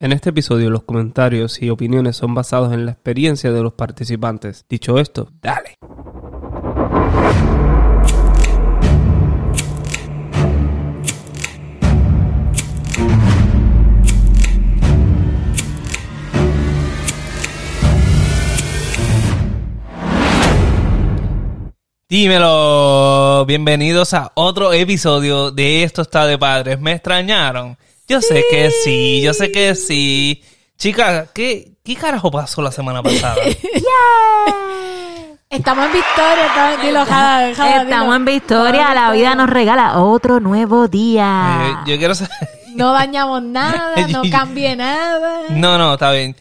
En este episodio los comentarios y opiniones son basados en la experiencia de los participantes. Dicho esto, dale. Dímelo, bienvenidos a otro episodio de Esto está de padres. ¿Me extrañaron? Yo sé que sí, yo sé que sí. Chicas, ¿qué, ¿qué carajo pasó la semana pasada? Estamos en victoria, estamos, dilo. Estamos en victoria, la vida nos regala otro nuevo Eh, día. yo quiero saber... No dañamos nada, no cambie nada. No, no, está bien.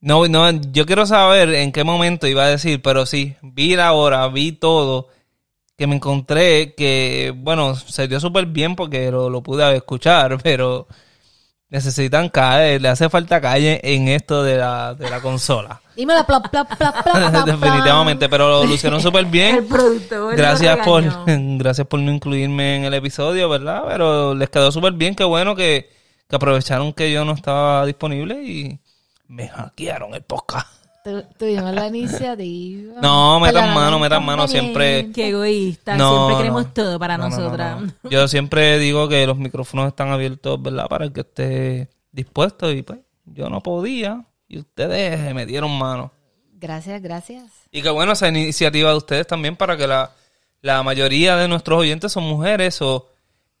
No, no, yo quiero saber en qué momento iba a decir, pero sí, vi la hora, vi todo, que me encontré que, bueno, se dio súper bien porque lo, lo pude escuchar, pero necesitan calle, le hace falta calle en esto de la, de la consola. Dímelo, plop, plop. Definitivamente, pero lo lucieron súper bien. El productor. Gracias por, gracias por no incluirme en el episodio, ¿verdad? Pero les quedó súper bien, qué bueno que, que aprovecharon que yo no estaba disponible y me hackearon el podcast. Tu- Tuvimos la iniciativa. No, metan mano, metan mano, siempre- Qué egoísta, No, siempre no. queremos todo para No, no, no, nosotras. no. Yo siempre digo que los micrófonos están abiertos, ¿verdad? Para el que esté dispuesto y pues yo no podía y ustedes me dieron mano. Gracias, gracias. Y qué bueno esa iniciativa de ustedes también para que la, la mayoría de nuestros oyentes son mujeres o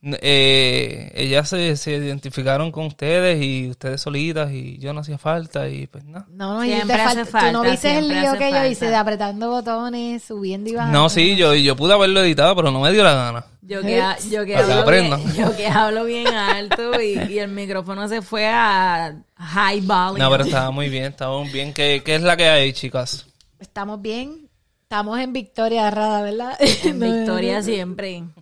eh, ellas se, se identificaron con ustedes y ustedes solitas y yo no hacía falta y pues nada. No, no, Siempre y hace falta, tú no viste el lío que yo hice de apretando botones, subiendo y bajando. No, sí, yo, yo pude haberlo editado, pero no me dio la gana. Yo que, yo que hablo bien, yo que hablo bien alto y, y el micrófono se fue a high volume. No, pero estaba muy bien, estaba muy bien. ¿Qué, qué es la que hay, chicas? Estamos bien. Estamos en victoria, Rada, ¿verdad? En victoria siempre.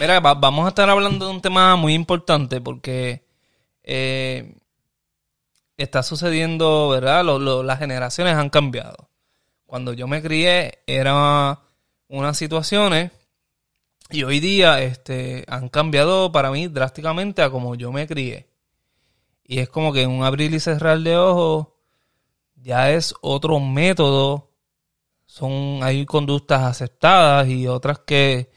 Mira, va- vamos a estar hablando de un tema muy importante porque eh, está sucediendo, ¿verdad? Las generaciones han cambiado. Cuando yo me crié era unas situaciones y hoy día este, han cambiado para mí drásticamente a como yo me crié. Y es como que en un abrir y cerrar de ojos ya es otro método. Son, hay conductas aceptadas y otras que,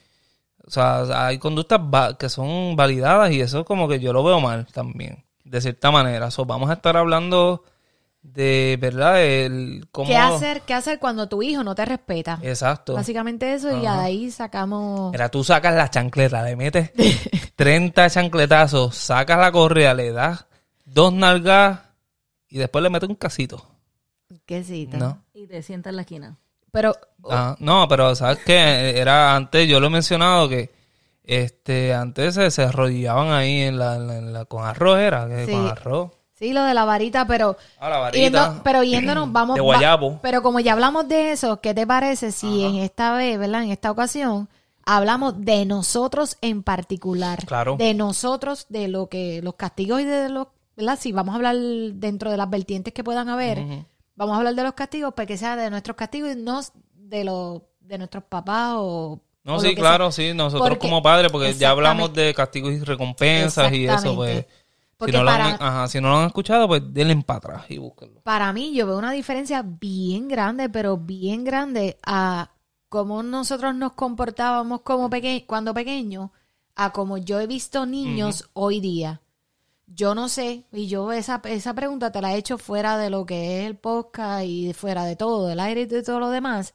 o sea, hay conductas que son validadas y eso como que yo lo veo mal también, de cierta manera. So, vamos a estar hablando de, ¿verdad? El, cómo... ¿Qué hacer, ¿Qué hacer cuando tu hijo no te respeta? Exacto. Básicamente eso, y ahí sacamos... Mira, tú sacas la chancleta, le metes 30 chancletazos, sacas la correa, le das dos nalgas y después le metes un casito. Quesito. ¿No? Y te sientas en la esquina. Pero Ah, no, pero sabes que era antes, yo lo he mencionado que este antes se, se arrodillaban ahí en la, en la- en la- con arroz era, que Sí. con arroz. sí, lo de la varita, pero... Ah, la varita. yendo- pero yéndonos, vamos... De va- guayabo. pero como ya hablamos de eso, ¿qué te parece si en esta vez, ¿verdad? En esta ocasión, hablamos de nosotros en particular? Claro. De nosotros, de lo que... Los castigos y de los... ¿Verdad? Si vamos a hablar dentro de las vertientes que puedan haber, Ujú. Vamos a hablar de los castigos, pues que sea de nuestros castigos y no de los de nuestros papás o... No, sí, claro, sea. sí, nosotros Porque- como padres, porque ya hablamos de castigos y recompensas y eso, pues. Si no, lo para- han, ajá, si no lo han escuchado, pues denle para atrás y búsquenlo. para mí yo veo una diferencia bien grande, pero bien grande a cómo nosotros nos comportábamos como peque cuando pequeños a como yo he visto niños hoy día. Yo no sé, y yo esa, esa pregunta te la he hecho fuera de lo que es el podcast y fuera de todo, del aire y de todo lo demás.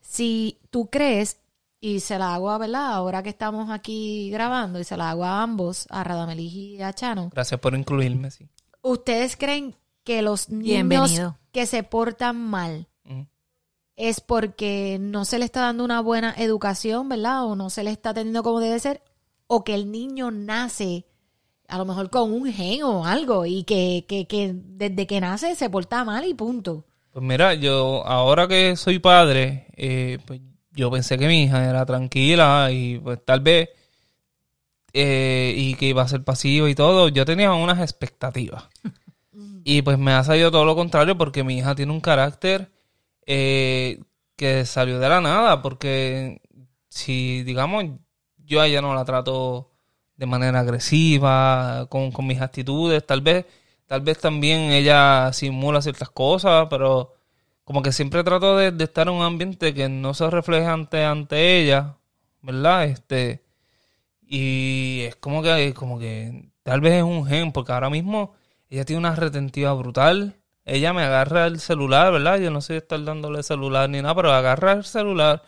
Si tú crees, y se la hago a, ¿verdad? Ahora que estamos aquí grabando, y se la hago a ambos, a Radamelis y a Chano, Gracias por incluirme, sí. ¿Ustedes creen que los niños Bienvenido. que se portan mal es porque no se le está dando una buena educación, ¿verdad? O no se le está teniendo como debe ser, o que el niño nace a lo mejor con un gen o algo y que, que, que desde que nace se porta mal y punto. Pues mira, yo ahora que soy padre, eh, pues yo pensé que mi hija era tranquila y pues tal vez eh, y que iba a ser pasiva y todo. Yo tenía unas expectativas. Y pues me ha salido todo lo contrario porque mi hija tiene un carácter eh, que salió de la nada. Porque si, digamos, yo a ella no la trato de manera agresiva, con, con mis actitudes. Tal vez, tal vez también ella simula ciertas cosas, pero como que siempre trato de, de estar en un ambiente que no se refleje ante, ante ella, ¿verdad? Este, y es como que, como que tal vez es un gen, porque ahora mismo ella tiene una retentiva brutal. Ella me agarra el celular, ¿verdad? Yo no sé estar dándole celular ni nada, pero agarra el celular,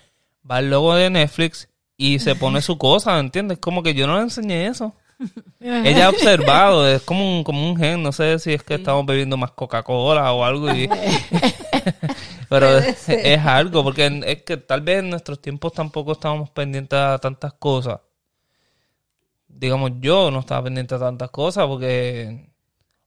va al logo de Netflix y se pone su cosa, ¿me entiendes? Como que yo no le enseñé eso. Ella ha observado, es como un, como un gen, no sé si es que estamos bebiendo más Coca-Cola o algo. y- pero es, es algo, porque es que tal vez en nuestros tiempos tampoco estábamos pendientes a tantas cosas. Digamos, yo no estaba pendiente a tantas cosas porque...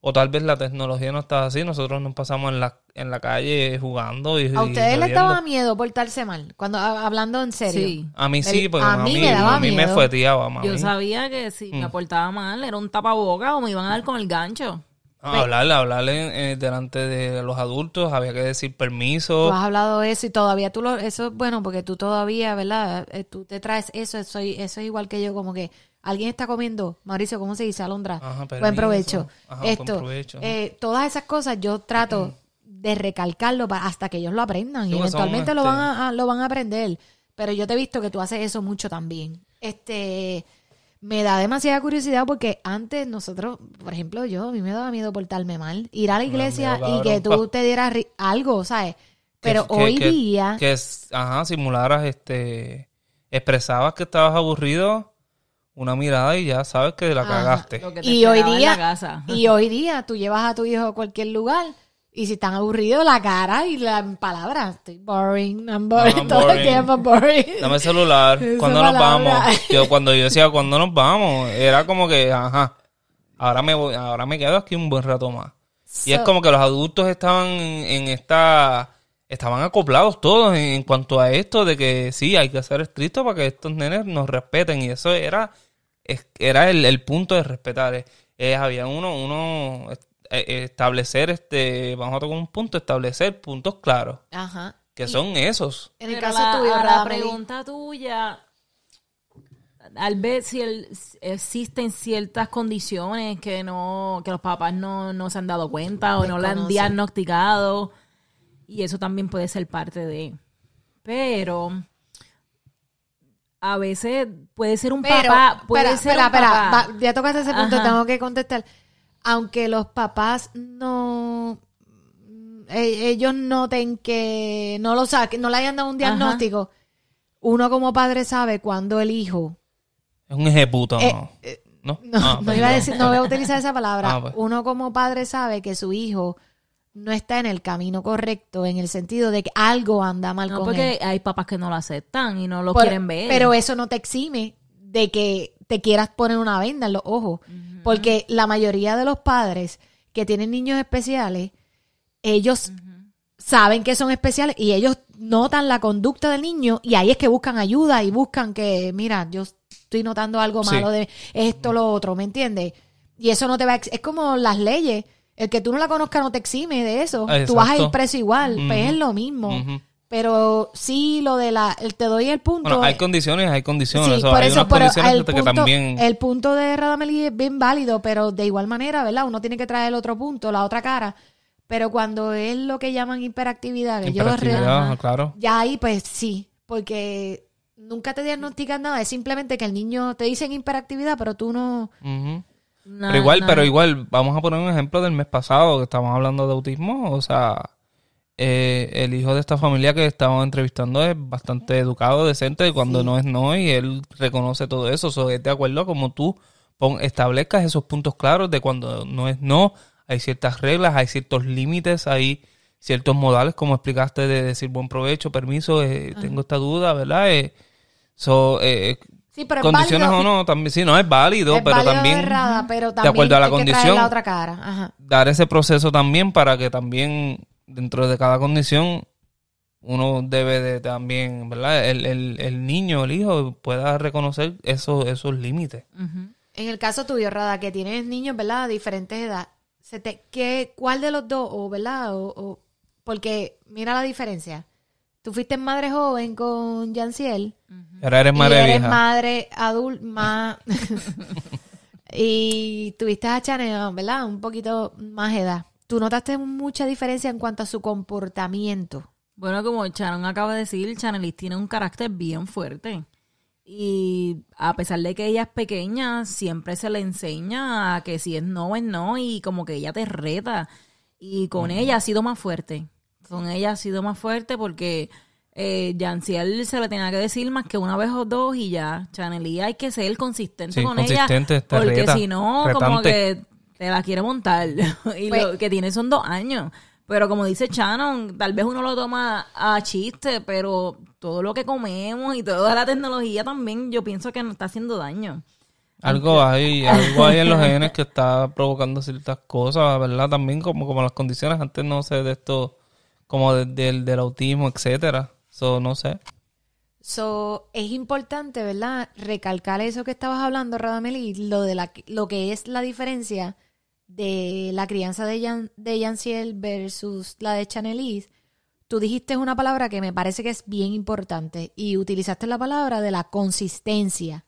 O tal vez la tecnología no estaba así, nosotros nos pasamos en la, en la calle jugando y... ¿A ustedes les daba miedo portarse mal? Cuando a- hablando en serio. Sí. A mí sí, porque a a mí mí, me daba a mí me miedo. fueteaba, mami. Yo sabía que si Mm. me portaba mal era un tapaboca o me iban a dar con el gancho. No, hablarle, hablarle eh, delante de los adultos, había que decir permiso. Tú has hablado de eso y todavía tú lo... Eso es bueno porque tú todavía, ¿verdad? Eh, Tú te traes eso, eso, eso es igual que yo, como que alguien está comiendo. Mauricio, ¿cómo se dice? Alondra. Ajá, buen provecho. Ajá, buen Esto, provecho. eh, todas esas cosas yo trato de recalcarlo hasta que ellos lo aprendan Sí, y pues eventualmente lo, este- van a, a- lo van a aprender. Pero yo te he visto que tú haces eso mucho también. Este... Me da demasiada curiosidad porque antes nosotros, por ejemplo, yo, a mí me daba miedo portarme mal. Ir a la iglesia miedo, y que tú te dieras algo, ¿sabes? Pero que- hoy que- día... Que, ajá, simularas, este... Expresabas que estabas aburrido, una mirada y ya sabes que la Ajá, cagaste. Que Y hoy día, casa. y hoy día tú llevas a tu hijo a cualquier lugar y si están aburridos, la cara y la palabra. Estoy boring, I'm boring, I'm todo el boring. tiempo boring. Dame el celular. Cuando nos palabra. vamos? Yo, cuando yo decía, cuando nos vamos? Era como que, ajá, ahora me voy, ahora me quedo aquí un buen rato más. Y es como que los adultos estaban en esta, estaban acoplados todos en, en cuanto a esto de que sí, hay que ser estricto para que estos nenes nos respeten. Y eso era, es- era el, el punto de respetar. Eh, eh, había uno, uno, eh, establecer este, vamos a tocar un punto, establecer puntos claros, Ajá. que Y son esos. En el Pero caso la, tuyo, a la pregunta tuya, al ver si el- existen ciertas condiciones que no que los papás no, no se han dado cuenta o no le han diagnosticado y eso también puede ser parte de pero a veces puede ser un Pero, papá puede espera, ser espera, un espera, papá. va, ya tocaste ese punto, Ajá. tengo que contestar. Aunque los papás no eh, ellos noten que no lo saquen, no le hayan dado un Ajá. diagnóstico, uno como padre sabe cuando el hijo Es un ejecuto, Eh, ¿no? eh, ¿No? No, Ah, no iba a decir, no voy a utilizar esa palabra. Ah, pues. Uno como padre sabe que su hijo no está en el camino correcto, en el sentido de que algo anda mal no con porque él. hay papás que no lo aceptan y no lo Por- quieren ver Pero eso no te exime de que te quieras poner una venda en los ojos. Porque la mayoría de los padres que tienen niños especiales, ellos saben que son especiales y ellos notan la conducta del niño y ahí es que buscan ayuda y buscan que, mira, yo estoy notando algo Sí. malo de esto, lo otro, ¿me entiendes? Y eso no te va a... Es como las leyes. El que tú no la conozcas no te exime de eso. Ah, Tú vas a ir exacto. preso igual. Pues es lo mismo. Pero sí, lo de la... El, te doy el punto... Bueno, hay condiciones, hay condiciones. Sí, o sea, por hay eso, unas pero condiciones el que punto, también... el punto de Radameli es bien válido, pero de igual manera, ¿verdad? Uno tiene que traer el otro punto, la otra cara. Pero cuando es lo que llaman hiperactividad, que yo re- hiperactividad, Ajá. claro. ya ahí pues sí, porque nunca te diagnostican nada, es simplemente que el niño te dicen hiperactividad, pero tú no... Pero igual, pero igual, vamos a poner un ejemplo del mes pasado que estábamos hablando de autismo. O sea, eh, el hijo de esta familia que estábamos entrevistando es bastante educado, decente, cuando no es no, y él reconoce todo eso. So, es de acuerdo a como tú pon- establezcas esos puntos claros de cuando no es no, hay ciertas reglas, hay ciertos límites, hay ciertos modales, como explicaste, de decir buen provecho, permiso, eh, tengo esta duda, ¿verdad? Eh, so, eh, Sí, pero es condiciones válido- o no, también, sí, no es válido, es pero válido también errada, pero de acuerdo a la condición, la otra cara. Ajá. dar ese proceso también para que también dentro de cada condición uno debe de también, ¿verdad? El, el, el niño, el hijo pueda reconocer esos, esos límites. En el caso tuyo, Rada, que tienes niños, ¿verdad? A diferentes edades. ¿qué, ¿Cuál de los dos, o verdad? O, o- porque mira la diferencia. Tú fuiste madre joven con Yanciel. Ahora eres y madre eres vieja. madre adulta, más... Y tuviste a Chanel, ¿verdad? Un poquito más edad. ¿Tú notaste mucha diferencia en cuanto a su comportamiento? Bueno, como Sharon acaba de decir, Chanelis tiene un carácter bien fuerte. Y a pesar de que ella es pequeña, siempre se le enseña a que si es no, es no. Y como que ella te reta. Y con ella ha sido más fuerte. Con ella ha sido más fuerte porque eh, Yanciel se le tenía que decir más que una vez o dos y ya. Chanelí hay que ser consistente Sí, con consistente, ella. Porque reta, si no, como que te la quiere montar. y Pues- lo que tiene son dos años. Pero como dice Shannon, tal vez uno lo toma a chiste, pero todo lo que comemos y toda la tecnología también, yo pienso que nos está haciendo daño. Algo hay, algo hay en los genes que está provocando ciertas cosas, ¿verdad? También como, como las condiciones, antes no sé de esto, como de- del, del autismo, etcétera. So, no sé. So, es importante, ¿verdad? Recalcar eso que estabas hablando, Radameli, lo de la, lo que es la diferencia de la crianza de, Jan, de versus la de Chanelis. Tú dijiste una palabra que me parece que es bien importante y utilizaste la palabra de la consistencia.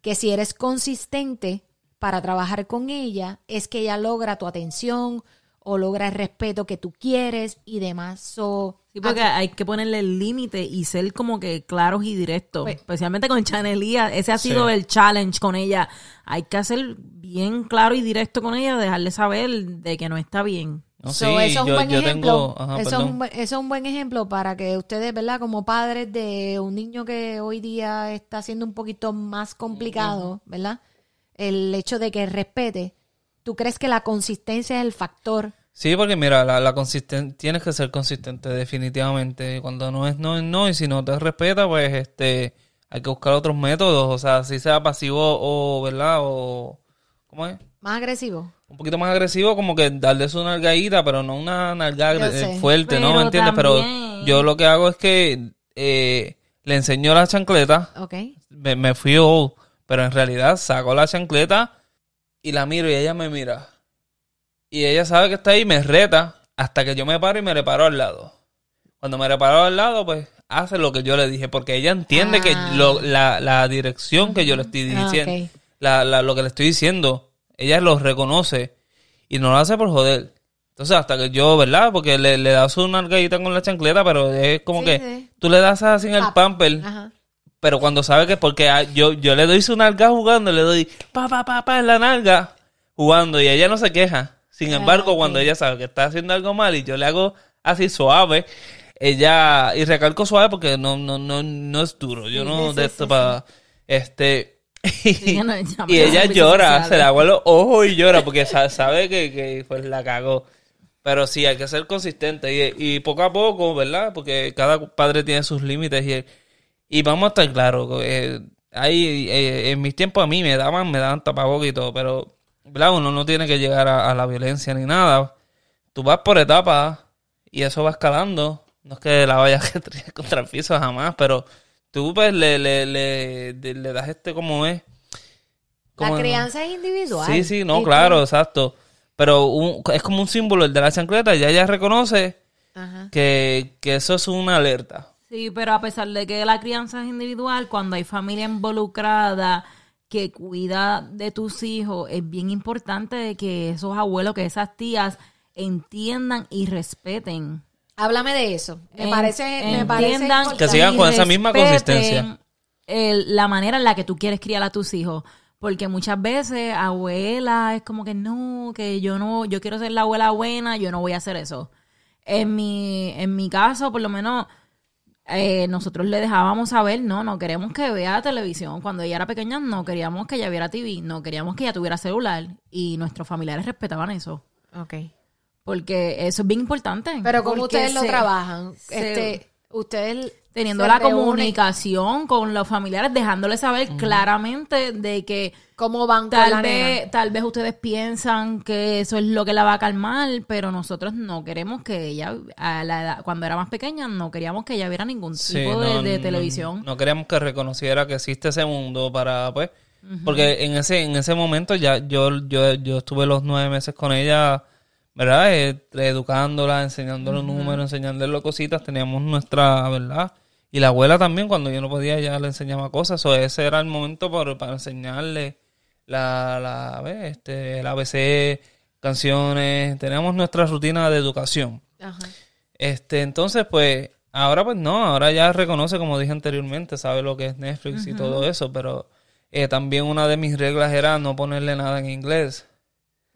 Que si eres consistente para trabajar con ella, es que ella logra tu atención o logra el respeto que tú quieres y demás. So, Sí, porque hay que ponerle el límite y ser como que claros y directos. Pues- Especialmente con Chanelía. Ese ha Sí. sido el challenge con ella. Hay que ser bien claro y directo con ella, dejarle saber de que no está bien. No, So, sí, eso es un yo, buen yo ejemplo. tengo... Ajá, eso, es un, buen- eso es un buen ejemplo para que ustedes, ¿verdad? Como padres de un niño que hoy día está siendo un poquito más complicado, ¿verdad? El hecho de que respete. ¿Tú crees que la consistencia es el factor? Sí, porque mira, la, la consisten- tienes que ser consistente definitivamente. Cuando no es no es no y si no te respeta, pues este hay que buscar otros métodos, o sea, si sea pasivo o, ¿verdad? O ¿cómo es? ¿Más agresivo? Un poquito más agresivo, como que darle su nalgadita, pero no una nalgada fuerte, ¿no? ¿Me entiendes? también- Pero yo lo que hago es que eh, le enseño la chancleta, ¿Ok? me, me fui old, pero en realidad saco la chancleta y la miro y ella me mira. Y ella sabe que está ahí y me reta hasta que yo me paro y me le paro al lado. Cuando me le paro al lado, pues hace lo que yo le dije, porque ella entiende que Ah. lo- la, la dirección que yo le estoy Ah, diciendo, la, la- lo que le estoy diciendo, ella lo reconoce y no lo hace por joder. Entonces, hasta que yo, ¿verdad? Porque le, le das una nalgadita con la chancleta, pero es como Sí, que sí. tú le das así en el pamper Ajá. Pero cuando sabe que porque ah, yo, yo le doy su nalga jugando, le doy pa, pa, pa, pa en la nalga jugando y ella no se queja. Sin Ah, embargo, ok. cuando ella sabe que está haciendo algo mal y yo le hago así suave, ella, y recalco suave porque no, no, no, no es duro. Yo Sí, no sí, de sí, esto sí, para, este, no- y ella llora, se le agua los ojos y llora porque sa- sabe que, que pues la cagó. Pero sí, hay que ser consistente y, y poco a poco, ¿verdad? Porque cada padre tiene sus límites y, y vamos a estar claros. eh, hay, eh, en mis tiempos a mí me daban, me daban tapabocas y todo, pero ¿verdad? uno no tiene que llegar a, a la violencia ni nada. Tú vas por etapas y eso va escalando. No es que la vayas a tirar contra el piso jamás, pero tú pues le, le, le, le- das este como es. La crianza es individual. Sí, sí, no, claro, tú- exacto. Pero un- es como un símbolo el de la chancleta, ya ella reconoce Ajá. que, que eso es una alerta. Sí, pero a pesar de que la crianza es individual, cuando hay familia involucrada que cuida de tus hijos, es bien importante que esos abuelos, que esas tías entiendan y respeten. Háblame de eso. Me En- parece, me parece. Que sigan con esa misma consistencia. el- la manera en la que tú quieres criar a tus hijos. Porque muchas veces, abuela, es como que no, que yo no, yo quiero ser la abuela buena, yo no voy a hacer eso. En mi, en mi caso, por lo menos, eh, nosotros le dejábamos saber, no, no queremos que vea televisión. Cuando ella era pequeña, no queríamos que ella viera TV, no queríamos que ella tuviera celular. Y nuestros familiares respetaban eso. Ok. Porque eso es bien importante. Pero ¿cómo Porque ustedes lo trabajan? se- Este, ustedes teniendo la reúnen, comunicación con los familiares, dejándoles saber claramente de que ¿Cómo van con tal la vez, nena? tal vez ustedes piensan que eso es lo que la va a calmar, pero nosotros no queremos que ella, a la edad, cuando era más pequeña, no queríamos que ella viera ningún Sí, tipo de, no, de no, televisión. No, queríamos que reconociera que existe ese mundo para, pues, porque en ese, en ese momento ya yo, yo, yo estuve los nueve meses con ella, ¿verdad? Eh, educándola, enseñándole números, enseñándole cositas, teníamos nuestra, ¿verdad? Y la abuela también, cuando yo no podía, ya le enseñaba cosas, o ese era el momento para, para enseñarle la, la. Este, el ABC, canciones, teníamos nuestra rutina de educación. Ajá. Este, entonces, pues, ahora pues no, ahora ya reconoce, como dije anteriormente, sabe lo que es Netflix y todo eso, pero eh, también una de mis reglas era no ponerle nada en inglés.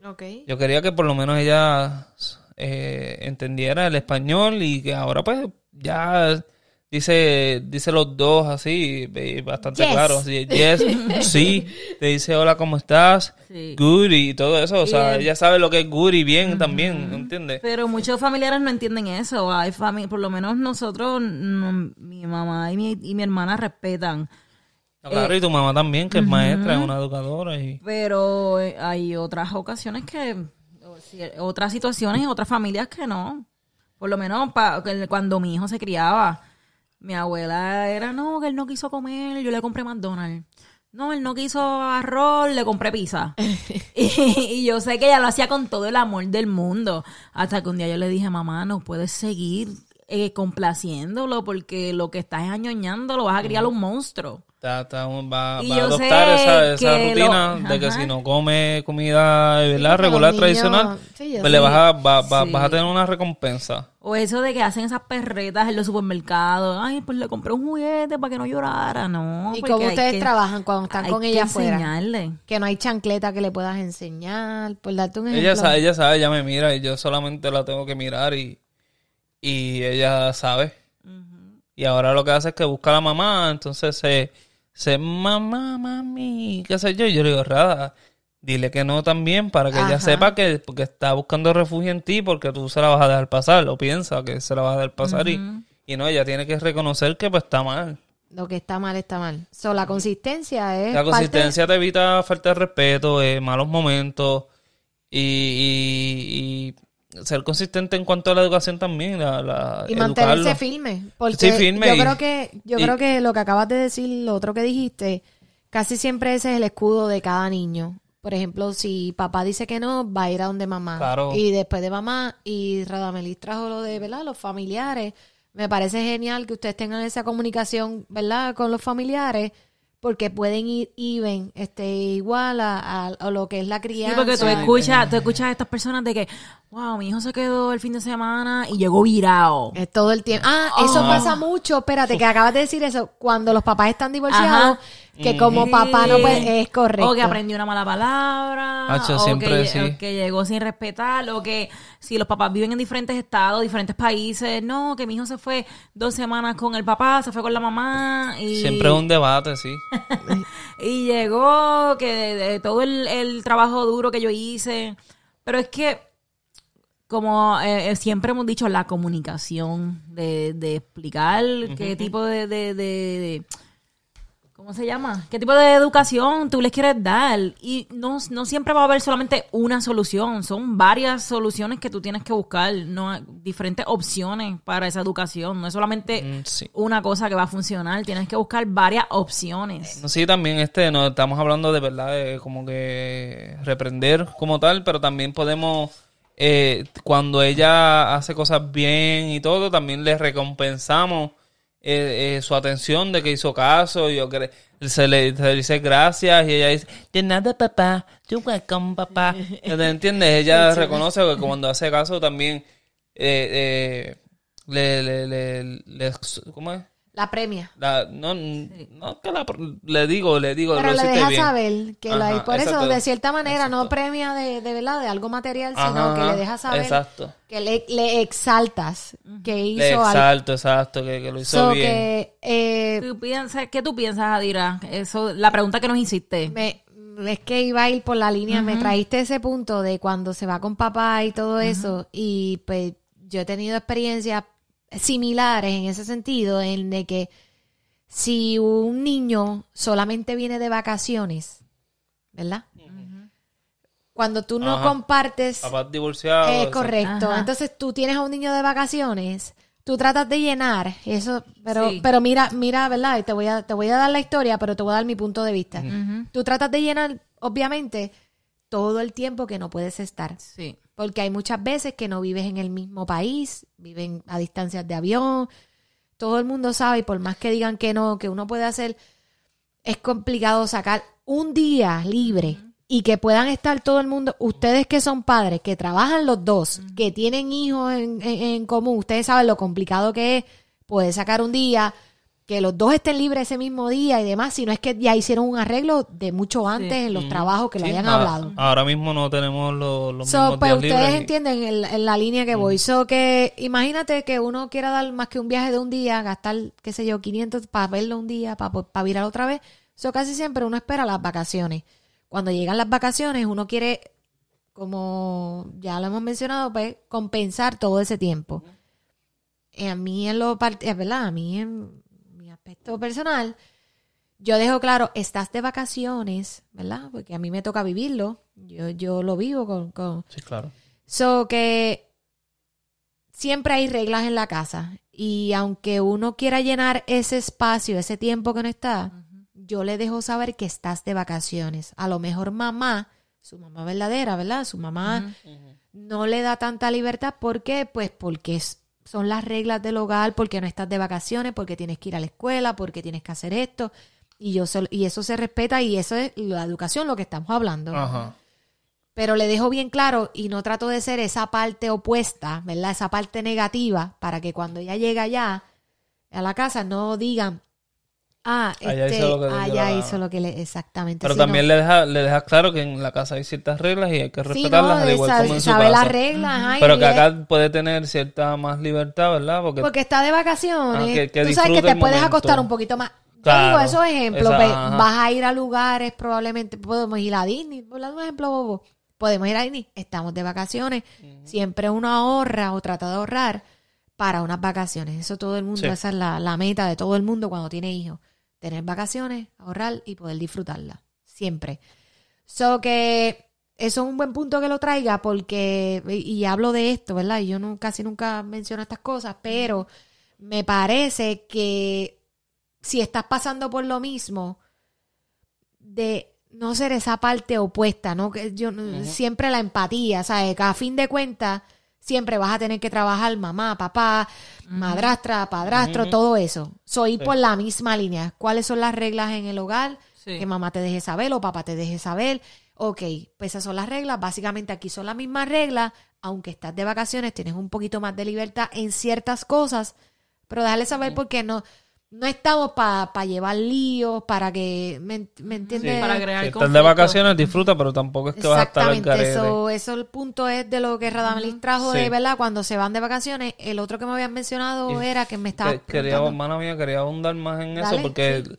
Ok. Yo quería que por lo menos ella eh, entendiera el español y que ahora pues ya dice dice los dos así bastante Yes. claro. Yes, sí, te dice hola, ¿cómo estás? Sí. Good y todo eso. O sea, Bien. ella sabe lo que es good y bien también, ¿entiendes? Pero muchos familiares no entienden eso. Hay por lo menos nosotros, no- mi mamá y mi, y mi hermana respetan. Claro, y tu mamá también, que es maestra, es una educadora y... Pero eh, hay otras ocasiones que, otras situaciones, otras familias que no. Por lo menos pa- que cuando mi hijo se criaba, mi abuela era, no, que él no quiso comer, yo le compré McDonald's. No, él no quiso arroz, le compré pizza. y, y yo sé que ella lo hacía con todo el amor del mundo. Hasta que un día yo le dije, mamá, no puedes seguir eh, complaciéndolo porque lo que estás es añoñando, lo vas a criar un monstruo. Está- está va, Y va a yo adoptar sé esa, rutina lo- de que si no come comida regular, niños- tradicional, sí, pues le vas a, va- va- Sí. vas a tener una recompensa. O eso de que hacen esas perretas en los supermercados. Ay, pues le compré un juguete para que no llorara. No. ¿Y cómo ustedes que- trabajan cuando están con ella afuera? enseñarle. Que no hay chancleta que le puedas enseñar, por darte un ejemplo. Ella sabe, ella sabe, ella me mira y yo solamente la tengo que mirar y, y ella sabe. Y ahora lo que hace es que busca a la mamá, entonces se, se mamá, mami, qué sé yo. Y yo le digo, Rada, dile que no también para que ella sepa que porque está buscando refugio en ti porque tú se la vas a dejar pasar o piensa que se la vas a dejar pasar y, y no, ella tiene que reconocer que pues está mal. Lo que está mal está mal. So, la consistencia es La parte- consistencia te evita falta de respeto, eh, malos momentos y ser consistente en cuanto a la educación también, la, la- y mantenerse educarlo. firme. Porque Sí, firme yo y- creo que, yo y- creo que lo que acabas de decir, lo otro que dijiste, casi siempre ese es el escudo de cada niño. Por ejemplo, si papá dice que no, va a ir a donde mamá. Claro. Y después de mamá, y Radamelis trajo lo de, ¿verdad? Los familiares. Me parece genial que ustedes tengan esa comunicación, ¿verdad? Con los familiares, porque pueden ir even, este, igual a, a- a lo que es la Sí, crianza. porque tú escuchas, tú escuchas a estas personas de que, wow, mi hijo se quedó el fin de semana y llegó virado. Es todo el tiempo. Ah, eso pasa mucho. Espérate, que acabas de decir eso. Cuando los papás están divorciados, Ajá. que como papá no puede, es correcto. O que aprendió una mala palabra. Hacho, o, siempre que, sí. o que llegó sin respetar. O que si los papás viven en diferentes estados, diferentes países. No, que mi hijo se fue dos semanas con el papá, se fue con la mamá. Y, Siempre es un debate, sí. y llegó que de, de todo el, el trabajo duro que yo hice. Pero es que, como eh, eh, siempre hemos dicho, la comunicación, de, de explicar qué tipo de, de, de- de- ¿Cómo se llama? ¿Qué tipo de educación tú les quieres dar? Y no, no siempre va a haber solamente una solución, son varias soluciones que tú tienes que buscar, no diferentes opciones para esa educación, no es solamente Mm, sí. una cosa que va a funcionar, tienes que buscar varias opciones. No, Sí, también este, no estamos hablando de verdad de como que reprender como tal, pero también podemos, eh, cuando ella hace cosas bien y todo, también le recompensamos eh, eh, su atención de que hizo caso. Yo cre- se le, se le dice gracias y ella dice, de nada papá, you're welcome papá. ¿Te entiendes? Ella reconoce que cuando hace caso también eh, le, le, le, le- ¿cómo es? La premia. La- no, no que la, le digo, le digo, Pero lo le deja bien. saber que la, por eso, de cierta manera, no premia de, de verdad, de algo material, sino Ajá, que le deja saber Exacto. que le, le exaltas que hizo Le algo. exalto, exacto, que, que lo hizo So bien. que, eh, ¿Tú piensas, ¿Qué tú piensas, Adira? Eso, la pregunta que nos hiciste. me, es que iba a ir por la línea, me trajiste ese punto de cuando se va con papá y todo eso, y pues yo he tenido experiencias similares en ese sentido, en de que si un niño solamente viene de vacaciones, ¿verdad? Cuando tú no Ajá. compartes Papás divorciados. correcto. Ajá. Entonces tú tienes a un niño de vacaciones, tú tratas de llenar eso, pero, Sí. pero mira, mira, ¿verdad? Y te voy a, te voy a dar la historia, pero te voy a dar mi punto de vista. Tú tratas de llenar, obviamente, todo el tiempo que no puedes estar. Sí. Porque hay muchas veces que no vives en el mismo país, viven a distancias de avión. Todo el mundo sabe, y por más que digan que no, que uno puede hacer, es complicado sacar un día libre y que puedan estar todo el mundo, ustedes que son padres, que trabajan los dos, que tienen hijos en, en- en común, ustedes saben lo complicado que es poder sacar un día, que los dos estén libres ese mismo día y demás, si no es que ya hicieron un arreglo de mucho antes en los trabajos que lo Sí, hayan a- hablado. Ahora mismo no tenemos los, los So, mismos pues días ustedes libres. y- entienden en, en la línea que voy. So que imagínate que uno quiera dar más que un viaje de un día, gastar, qué sé yo, 500 para verlo un día, para, para virar otra vez. So casi siempre uno espera las vacaciones. Cuando llegan las vacaciones, uno quiere, como ya lo hemos mencionado, pues compensar todo ese tiempo. Y a mí en lo es verdad, a mí en personal, yo dejo claro, estás de vacaciones, ¿verdad? Porque a mí me toca vivirlo. Yo, yo lo vivo con, con... Sí, claro. So que siempre hay reglas en la casa. Y aunque uno quiera llenar ese espacio, ese tiempo que no está, yo le dejo saber que estás de vacaciones. A lo mejor mamá, su mamá verdadera, ¿verdad? Su mamá no le da tanta libertad. ¿Por qué? Pues porque es- son las reglas del hogar, porque no estás de vacaciones, porque tienes que ir a la escuela, porque tienes que hacer esto. Y, yo sol- y eso se respeta y eso es la educación, lo que estamos hablando. Ajá. Pero le dejo bien claro y no trato de ser esa parte opuesta, ¿verdad? Esa parte negativa, para que cuando ella llega allá a la casa no digan, ah, Allá este, hizo lo que le dio allá la gana. hizo lo que le... Exactamente. Pero también le dejas le dejas claro que en la casa hay ciertas reglas y hay que Sí, respetarlas no, al igual esa- como en su sabe casa. las reglas. ajá, Pero que acá puede tener cierta más libertad, ¿verdad? Porque, Porque está de vacaciones. Ah, que- que Tú sabes que te puedes acostar un poquito más. Claro, Yo digo esos ejemplos. esa- vas a ir a lugares, probablemente podemos ir a Disney. Por un ejemplo bobo. Podemos ir a Disney. Estamos de vacaciones. Siempre uno ahorra o trata de ahorrar para unas vacaciones. Eso todo el mundo, Sí. esa es la, la meta de todo el mundo cuando tiene hijos. Tener vacaciones, ahorrar y poder disfrutarlas. Siempre. So que eso es un buen punto que lo traiga porque, y hablo de esto, ¿verdad? Y yo no, casi nunca menciono estas cosas, pero me parece que si estás pasando por lo mismo, de no ser esa parte opuesta, ¿no? Que yo siempre la empatía, ¿sabes? Que a fin de cuentas siempre vas a tener que trabajar mamá, papá, madrastra, padrastro, todo eso. Soy Sí. por la misma línea. ¿Cuáles son las reglas en el hogar? Sí. Que mamá te deje saber o papá te deje saber. Ok, pues esas son las reglas. Básicamente aquí son las mismas reglas. Aunque estás de vacaciones, tienes un poquito más de libertad en ciertas cosas. Pero déjale saber porque no, no estamos para llevar líos, para que... ¿Me, me entiendes? Para crear si estás de vacaciones, disfruta, pero tampoco es que vas a estar al garete. eso, eso el punto es de lo que Radamelis trajo Sí. de verdad cuando se van de vacaciones. El otro que me habían mencionado Y era que me estaba Que- quería, hermana mía, quería abundar más en Dale, eso porque, sí.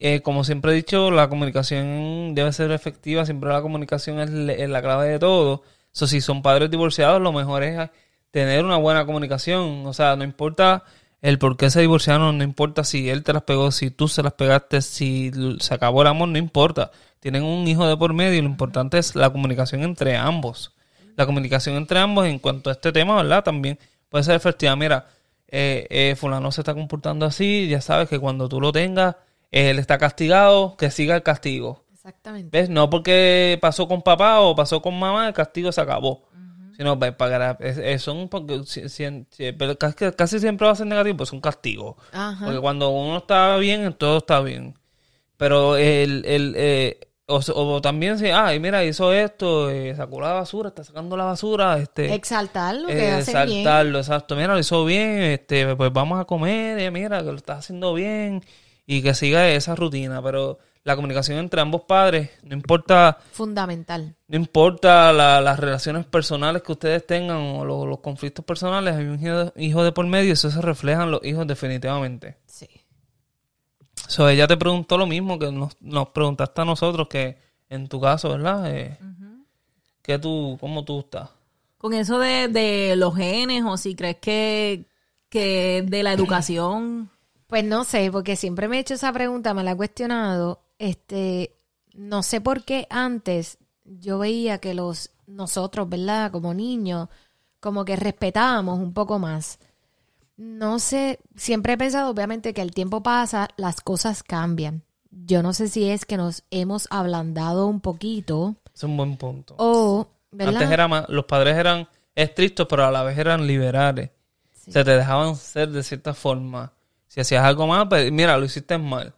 eh, como siempre he dicho, la comunicación debe ser efectiva. Siempre la comunicación es, le- es la clave de todo. So, si son padres divorciados, lo mejor es tener una buena comunicación. O sea, no importa el por qué se divorciaron, no importa si él te las pegó, si tú se las pegaste, si se acabó el amor, no importa. Tienen un hijo de por medio y lo importante es la comunicación entre ambos. La comunicación entre ambos en cuanto a este tema, ¿verdad? También puede ser efectiva. Mira, eh, eh, fulano se está comportando así, ya sabes que cuando tú lo tengas, eh, él está castigado, que siga el castigo. Exactamente. ¿Ves? No porque pasó con papá o pasó con mamá, el castigo se acabó. Sino pues, para, es- es- son porque si- si- pero casi, casi siempre va a ser negativo, pues son castigos. Ajá. Porque cuando uno está bien, todo está bien. Pero el, el eh, o, o también si, ay, mira, hizo esto, eh, sacó la basura, está sacando la basura, este Exaltar lo que eh, bien. exaltarlo, exacto. Mira, lo hizo bien, este, pues vamos a comer, eh, mira, que lo estás haciendo bien y que siga esa rutina. Pero la comunicación entre ambos padres, no importa, Fundamental. no importa la- las relaciones personales que ustedes tengan o lo- los conflictos personales, hay un hijo, hijo de por medio y eso se refleja en los hijos definitivamente. Sí. So, ella te preguntó lo mismo que nos, nos preguntaste a nosotros, que en tu caso, ¿verdad? Eh, que tú, ¿Cómo tú estás? Con eso de, de los genes o si crees que, que de la educación... Pues no sé, porque siempre me he hecho esa pregunta, me la he cuestionado. Este, no sé por qué antes yo veía que los nosotros, ¿verdad? Como niños, como que respetábamos un poco más. No sé, siempre he pensado, obviamente, que el tiempo pasa, las cosas cambian. Yo no sé si es que nos hemos ablandado un poquito Es un buen punto. o, ¿verdad? Antes era más, los padres eran estrictos, pero a la vez eran liberales. Se te dejaban ser de cierta forma. Si hacías algo mal, pues mira, lo hiciste mal.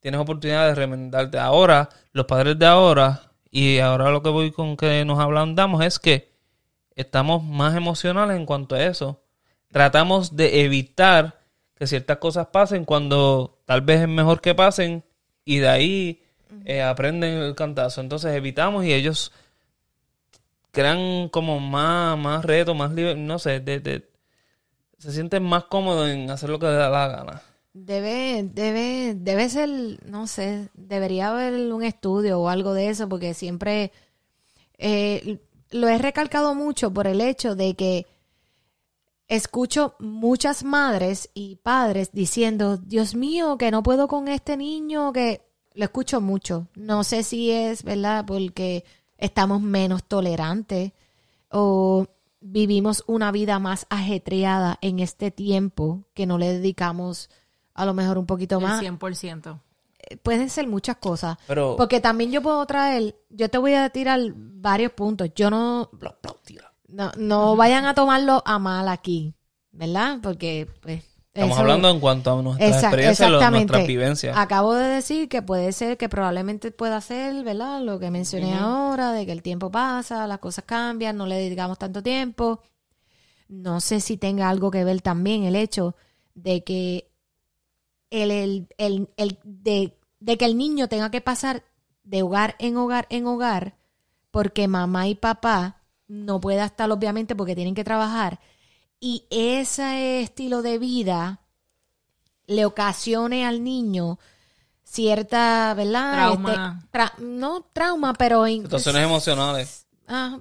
Tienes oportunidad de remendarte. Ahora, los padres de ahora, y ahora lo que voy con que nos ablandamos es que estamos más emocionales en cuanto a eso. Tratamos de evitar que ciertas cosas pasen cuando tal vez es mejor que pasen y de ahí eh, aprenden el cantazo. Entonces evitamos y ellos crean como más, más reto, más libre, no sé, de, de- se sienten más cómodos en hacer lo que les da la gana. Debe, debe, debe ser, no sé, debería haber un estudio o algo de eso, porque siempre eh, lo he recalcado mucho por el hecho de que escucho muchas madres y padres diciendo, Dios mío, que no puedo con este niño, que lo escucho mucho. No sé si es, ¿verdad? Porque estamos menos tolerantes o vivimos una vida más ajetreada en este tiempo que no le dedicamos a lo mejor un poquito El más. 100%. Eh, Pueden ser muchas cosas. Pero Porque también yo puedo traer, yo te voy a tirar varios puntos. Yo no, no, no vayan a tomarlo a mal aquí, ¿verdad? Porque, pues. estamos eso- hablando en cuanto a nuestras Exact- experiencias, lo- nuestras vivencias. Acabo de decir que puede ser que probablemente pueda ser, ¿verdad? Lo que mencioné ahora, de que el tiempo pasa, las cosas cambian, no le dedicamos tanto tiempo. No sé si tenga algo que ver también el hecho de que el, el, el- el- de, de que el niño tenga que pasar de hogar en hogar en hogar porque mamá y papá no pueda estar obviamente porque tienen que trabajar y ese estilo de vida le ocasione al niño cierta, ¿verdad? Trauma. Este, tra- no trauma, pero... Situaciones emocionales. Ah,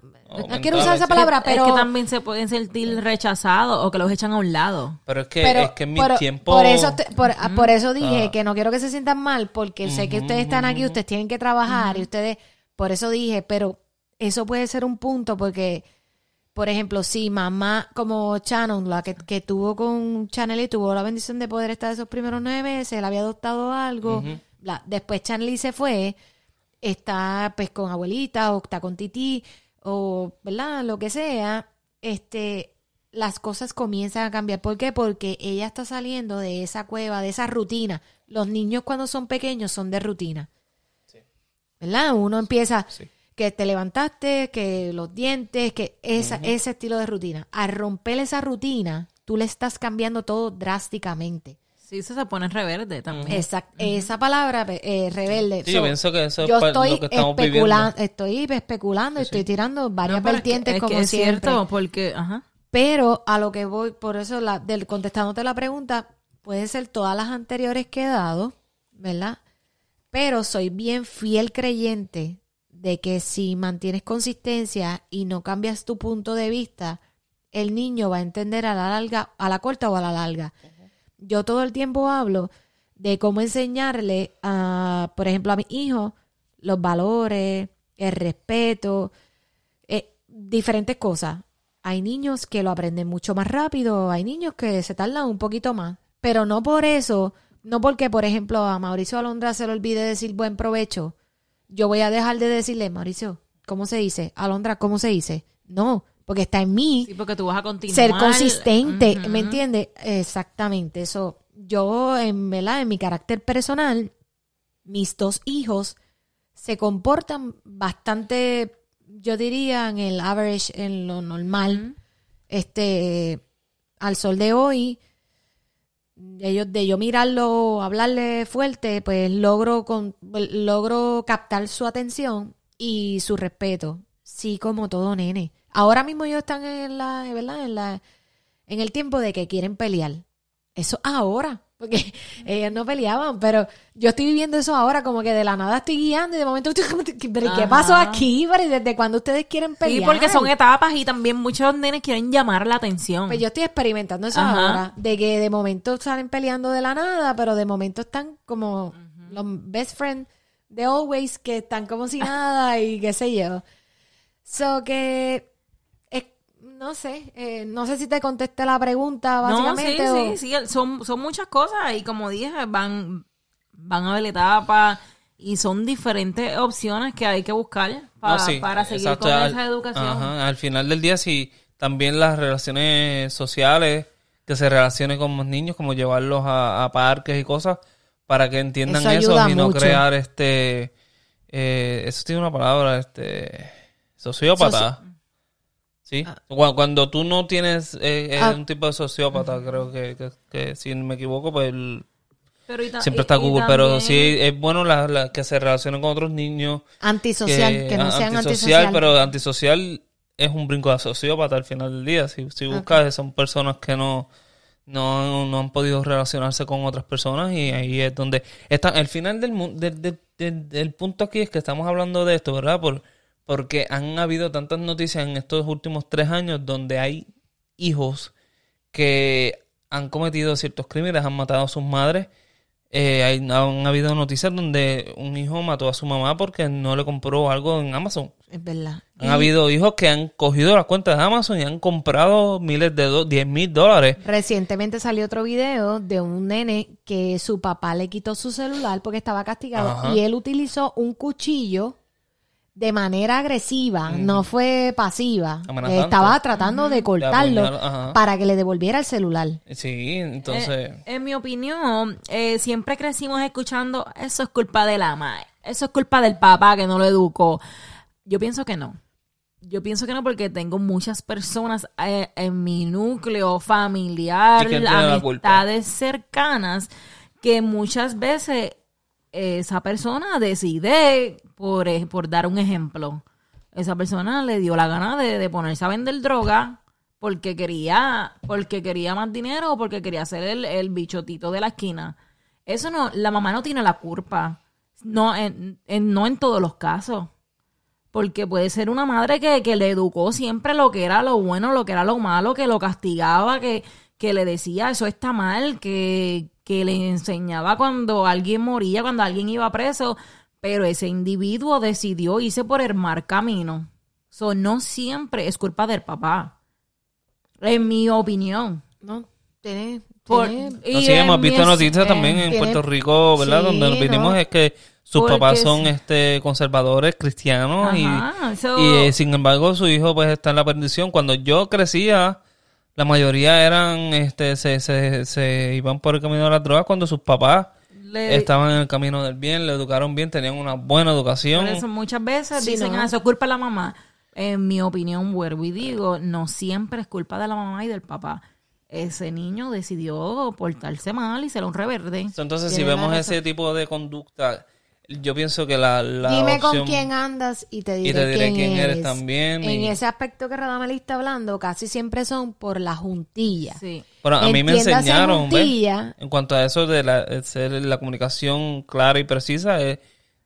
no quiero usar esa palabra, pero... Es que también se pueden sentir rechazados o que los echan a un lado. Pero es que, pero es que en mi tiempo... por eso te- por, ah, por eso dije Ah. que no quiero que se sientan mal porque sé que ustedes están aquí ustedes tienen que trabajar y ustedes por eso dije pero eso puede ser un punto porque por ejemplo si mamá como Shannon la que, que tuvo con Chanel y tuvo la bendición de poder estar esos primeros nueve meses él había adoptado algo después Chanel se fue está pues con abuelita o está con tití o verdad lo que sea este las cosas comienzan a cambiar. ¿por qué? porque ella está saliendo de esa cueva de esa rutina. Los niños cuando son pequeños son de rutina. ¿verdad? uno empieza Sí. que te levantaste que los dientes que esa, ese estilo de rutina. Al romper esa rutina tú le estás cambiando todo drásticamente Sí, eso se pone reverde también. Exact- esa palabra eh, rebelde Sí, yo So, pienso que eso es yo pa- estoy lo que estamos especulando, estoy especulando, estoy tirando varias No, pero es que- vertientes es como que es siempre. cierto, porque, ajá. Pero a lo que voy, por eso la, del, contestándote la pregunta, puede ser todas las anteriores que he dado, ¿verdad? Pero soy bien fiel creyente de que si mantienes consistencia y no cambias tu punto de vista, el niño va a entender a la larga, a la corta o a la larga. Yo todo el tiempo hablo de cómo enseñarle a, por ejemplo, a mi hijo los valores, el respeto, eh, diferentes cosas. Hay niños que lo aprenden mucho más rápido, hay niños que se tardan un poquito más, pero no por eso, no porque, por ejemplo, a Mauricio Alondra se le olvide decir buen provecho, yo voy a dejar de decirle, Mauricio, ¿cómo se dice? Alondra, ¿cómo se dice? No, porque está en mí Sí, porque tú vas a continuar. ser consistente. ¿me entiendes? Exactamente, eso. Yo, en verdad, en mi carácter personal, mis dos hijos se comportan bastante, yo diría, en el average, en lo normal. Este, al sol de hoy, ellos, de yo mirarlo, hablarle fuerte, pues logro, con, logro captar su atención y su respeto. Sí, como todo nene. Ahora mismo ellos están en la, ¿verdad? En la, en el tiempo de que quieren pelear. Eso ahora, porque ellos no peleaban, pero yo estoy viviendo eso ahora, como que de la nada estoy guiando y de momento estoy como, ¿pero qué pasó aquí? ¿Pero y desde cuándo ustedes quieren Sí, pelear? porque son etapas y también muchos nenes quieren llamar la atención. Pues yo estoy experimentando eso Ajá. ahora, de que de momento salen peleando de la nada, pero de momento están como los best friends de always, que están como si nada y qué sé yo. So que, no sé, eh, no sé si te contesté la pregunta No, sí, básicamente. o- sí, sí, son, son muchas cosas y como dije, van, van a ver etapas y son diferentes opciones que hay que buscar pa- No, sí, para seguir exacto, con al- esa educación. Ajá, al final del día, sí, también las relaciones sociales, que se relacionen con los niños, como llevarlos a, a parques y cosas, para que entiendan Eso y no mucho. crear este eh, eso tiene una palabra este sociópata sí Ah. Cu- cuando, tú no tienes eh, eh, Ah. un tipo de sociópata creo que, que, que si no me equivoco pues el- Pero y ta- siempre está y Google pero sí es bueno la, la- que se relacionen con otros niños Antisocial, que, no sean antisocial, antisocial. pero antisocial es un brinco de sociópata al final del día. Si, si buscas, son personas que no, no, no han podido relacionarse con otras personas y ahí es donde está. El final del, mu- del, del- del- del punto aquí es que estamos hablando de esto, ¿verdad? Por, porque han habido tantas noticias en estos últimos tres años donde hay hijos que han cometido ciertos crímenes, han matado a sus madres. Eh, hay, han habido noticias donde un hijo mató a su mamá porque no le compró algo en Amazon. Es verdad. Han Y habido hijos que han cogido las cuentas de Amazon y han comprado miles de do 10 mil dólares. Recientemente salió otro video de un nene que su papá le quitó su celular porque estaba castigado Ajá. y él utilizó un cuchillo de manera agresiva, no fue pasiva. Amenazante. Estaba tratando de cortarlo para que le devolviera el celular. Sí, entonces... Eh, en mi opinión, eh, siempre crecimos escuchando, eso es culpa de la madre, eso es culpa del papá que no lo educó. Yo pienso que no. Yo pienso que no porque tengo muchas personas eh, en mi núcleo familiar, amistades cercanas, que muchas veces esa persona decide, por, eh, por dar un ejemplo, esa persona le dio la gana de, de ponerse a vender droga porque quería, porque quería más dinero o porque quería ser el, el bichotito de la esquina. Eso no, la mamá no tiene la culpa. No en, en- no en todos los casos. Porque puede ser una madre que, que le educó siempre lo que era lo bueno, lo que era lo malo, que lo castigaba, que, que le decía eso está mal, que, que le enseñaba cuando alguien moría, cuando alguien iba preso, pero ese individuo decidió irse por el mal camino. So, no siempre es culpa del papá. En mi opinión. No, tiene... Por- tiene- No, y sí, en hemos visto mi- noticias eh, también en tiene- Puerto Rico, ¿verdad? Sí, Donde nos vinimos no. es que sus Porque papás sí. son este conservadores cristianos y- Ajá, so- y, eh, sin embargo su hijo pues está en la perdición. Cuando yo crecía, la mayoría eran, este, se, se, se iban por el camino de las drogas cuando sus papás le- estaban en el camino del bien, le educaron bien, tenían una buena educación. Por eso muchas veces Sí, dicen, ¿no? ah, eso es culpa de la mamá. En mi opinión, vuelvo y digo, no siempre es culpa de la mamá y del papá. Ese niño decidió portarse mal y ser un reverde. Entonces, si vemos ese tipo de conducta, yo pienso que la, la Dime con opción- quién andas y te diré, y te diré quién, quién eres eres. también, En y- ese aspecto que Radamel está hablando, casi siempre son por la juntilla. Sí. Bueno, a mí me enseñaron, juntilla. En cuanto a eso de la, de ser la comunicación clara y precisa, es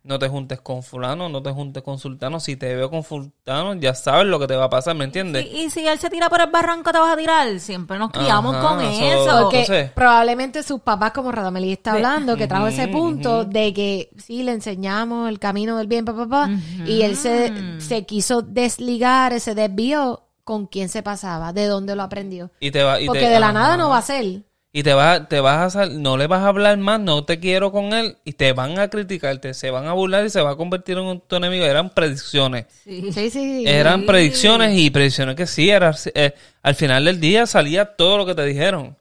no te juntes con fulano, no te juntes con sultano. Si te veo con fulano, ya sabes lo que te va a pasar, ¿me entiendes? Y, y si él se tira por el barranco, te vas a tirar. Siempre nos criamos Ajá, con so- eso. Porque Entonces- probablemente sus papás, como Radameli está hablando, que trajo ese punto de que sí, le enseñamos el camino del bien, papá, papá, y él se, se quiso desligar, se desvió con quién se pasaba, de dónde lo aprendió. Y te va, y Porque te- de la ajá. nada no va a ser. Y te vas, te vas a sal- no le vas a hablar más, no te quiero con él, y te van a criticarte, se van a burlar y se va a convertir en tu enemigo. Eran predicciones. Sí. Sí, sí. Eran predicciones y predicciones que sí, era, eh, al final del día salía todo lo que te dijeron.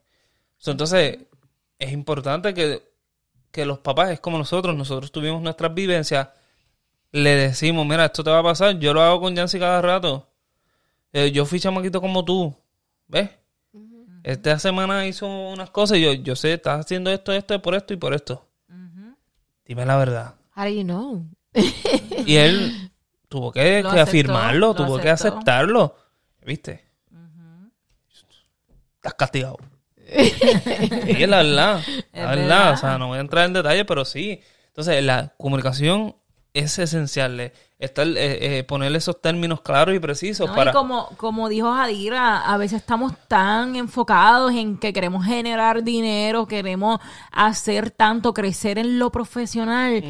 Entonces, es importante que, que los papás, es como nosotros, nosotros tuvimos nuestras vivencias, le decimos, mira, esto te va a pasar, yo lo hago con Yancy cada rato. Eh, yo fui chamaquito como tú, ¿ves? Esta semana hizo unas cosas y yo, yo sé, estás haciendo esto, esto, por esto y por esto. Dime la verdad. How do you know? Y él tuvo que, Lo que aceptó, afirmarlo, lo tuvo que aceptarlo. ¿Viste? Estás castigado. sí, es la verdad. La verdad. verdad. O sea, no voy a entrar en detalle, pero sí. Entonces, la comunicación es esencial. Estar, eh, eh, ponerle esos términos claros y precisos No, para... Y como, como dijo Jadira, a veces estamos tan enfocados en que queremos generar dinero, queremos hacer tanto, crecer en lo profesional,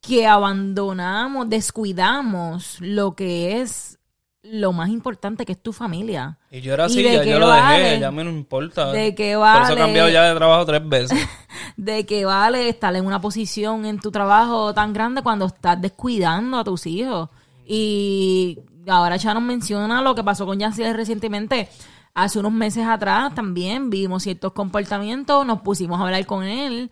que abandonamos, descuidamos lo que es lo más importante, que es tu familia. Y yo era ¿Y así, ya yo lo vale? dejé, ya me no importa. ¿De qué Por eso he cambiado ya de trabajo tres veces. De que vale estar en una posición en tu trabajo tan grande cuando estás descuidando a tus hijos. Y ahora ya nos menciona lo que pasó con Yancey recientemente. Hace unos meses atrás también vimos ciertos comportamientos, nos pusimos a hablar con él.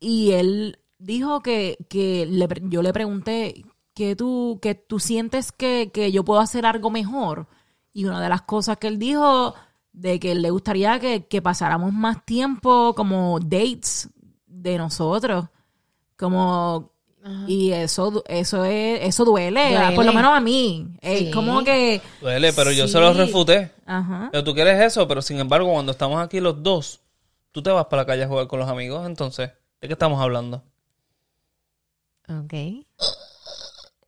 Y él dijo que, que yo le pregunté que tú, que tú sientes que, que yo puedo hacer algo mejor. Y una de las cosas que él dijo de que le gustaría que, que pasáramos más tiempo como dates de nosotros. Como y eso eso es eso duele, Duele. por lo menos a mí. Es Sí. como que Duele, pero yo se lo refuté. ajá. Pero tú quieres eso, pero sin embargo, cuando estamos aquí los dos, tú te vas para la calle a jugar con los amigos, entonces, ¿de qué estamos hablando? Ok.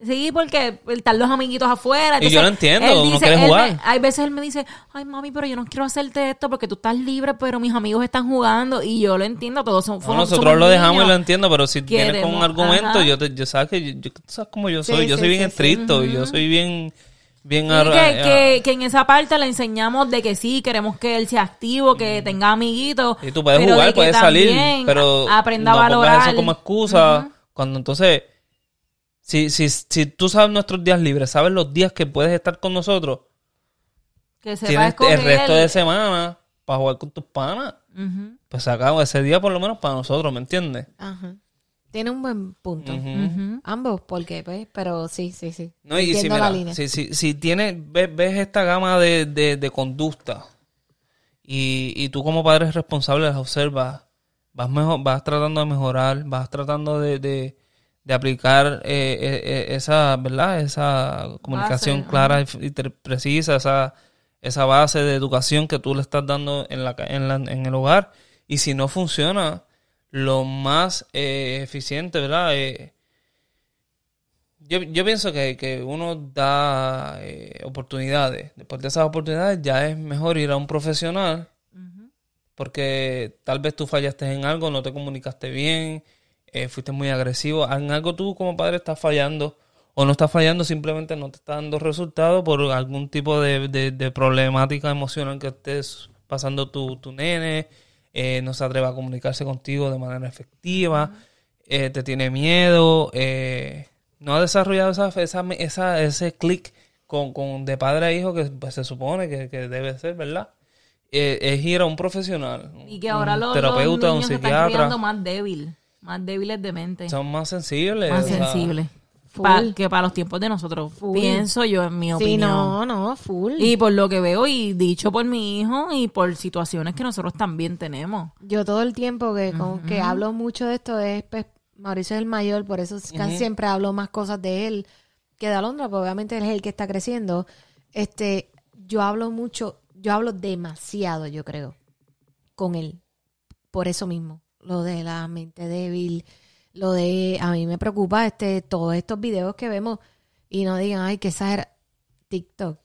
Sí, porque están los amiguitos afuera. Y yo lo entiendo, él uno quiere él jugar. me- hay veces él me dice, ay mami, pero yo no quiero hacerte esto porque tú estás libre, pero mis amigos están jugando. Y yo lo entiendo, todos son No, nosotros lo dejamos niños. y lo entiendo, pero si vienes con un Queremos, argumento, ajá. yo, te, yo sabes que yo, yo- tú sabes cómo yo Sí, soy, yo sí, soy bien sí, estricto y yo soy bien, bien Sí, que, que, que en esa parte le enseñamos de que sí, queremos que él sea activo, que tenga amiguitos. Y tú puedes jugar, puedes salir, pero aprenda no a pongas valorar. eso como excusa. Cuando entonces, si, si, si tú sabes nuestros días libres, sabes los días que puedes estar con nosotros, que sepa tienes escoger. el resto de semana para jugar con tus panas. Ujú, Pues sacamos ese día por lo menos para nosotros, ¿me entiendes? Ajá. Tiene un buen punto. Ambos, porque, pues, pero sí, sí, sí. No, y si, Entiendo mira, la línea. si, si, si tienes, ves, ves esta gama de, de, de conducta y, y tú como padre responsable las observas, vas, mejor, vas tratando de mejorar, vas tratando de, de, de aplicar eh, eh, eh, esa, ¿verdad? Esa comunicación Base, clara y, precisa, esa, esa base de educación que tú le estás dando en, la, en, la, en el hogar. Y si no funciona, lo más eh, eficiente, ¿verdad? Eh, yo, yo pienso que, que uno da eh, oportunidades. Después de esas oportunidades ya es mejor ir a un profesional porque tal vez tú fallaste en algo, no te comunicaste bien, eh, fuiste muy agresivo. En algo tú como padre estás fallando o no estás fallando, simplemente no te está dando resultados por algún tipo de, de- de problemática emocional que estés pasando tu, tu nene, eh, no se atreve a comunicarse contigo de manera efectiva, eh, te tiene miedo, eh, no ha desarrollado esa, esa, esa- ese clic con, con de padre a hijo que pues, se supone que, que debe ser, ¿verdad? Es ir a un profesional, Y que ahora un los, terapeuta, los un niños se están psiquiatra, criando más débil, más débiles de mente, son más sensibles. más o sea, sensibles. Full. Pa- que para los tiempos de nosotros, Full. pienso yo en mi Sí, opinión. no, no, full. Y por lo que veo y dicho por mi hijo y por situaciones que nosotros también tenemos. Yo todo el tiempo que, con- que hablo mucho de esto es, pues, Mauricio es el mayor, por eso siempre hablo más cosas de él que de Alondra, porque obviamente él es el que está creciendo. Este, yo hablo mucho, yo hablo demasiado, yo creo, con él. Por eso mismo, lo de la mente débil, lo de, a mí me preocupa este, todos estos videos que vemos y no digan, ay, que esa era TikTok,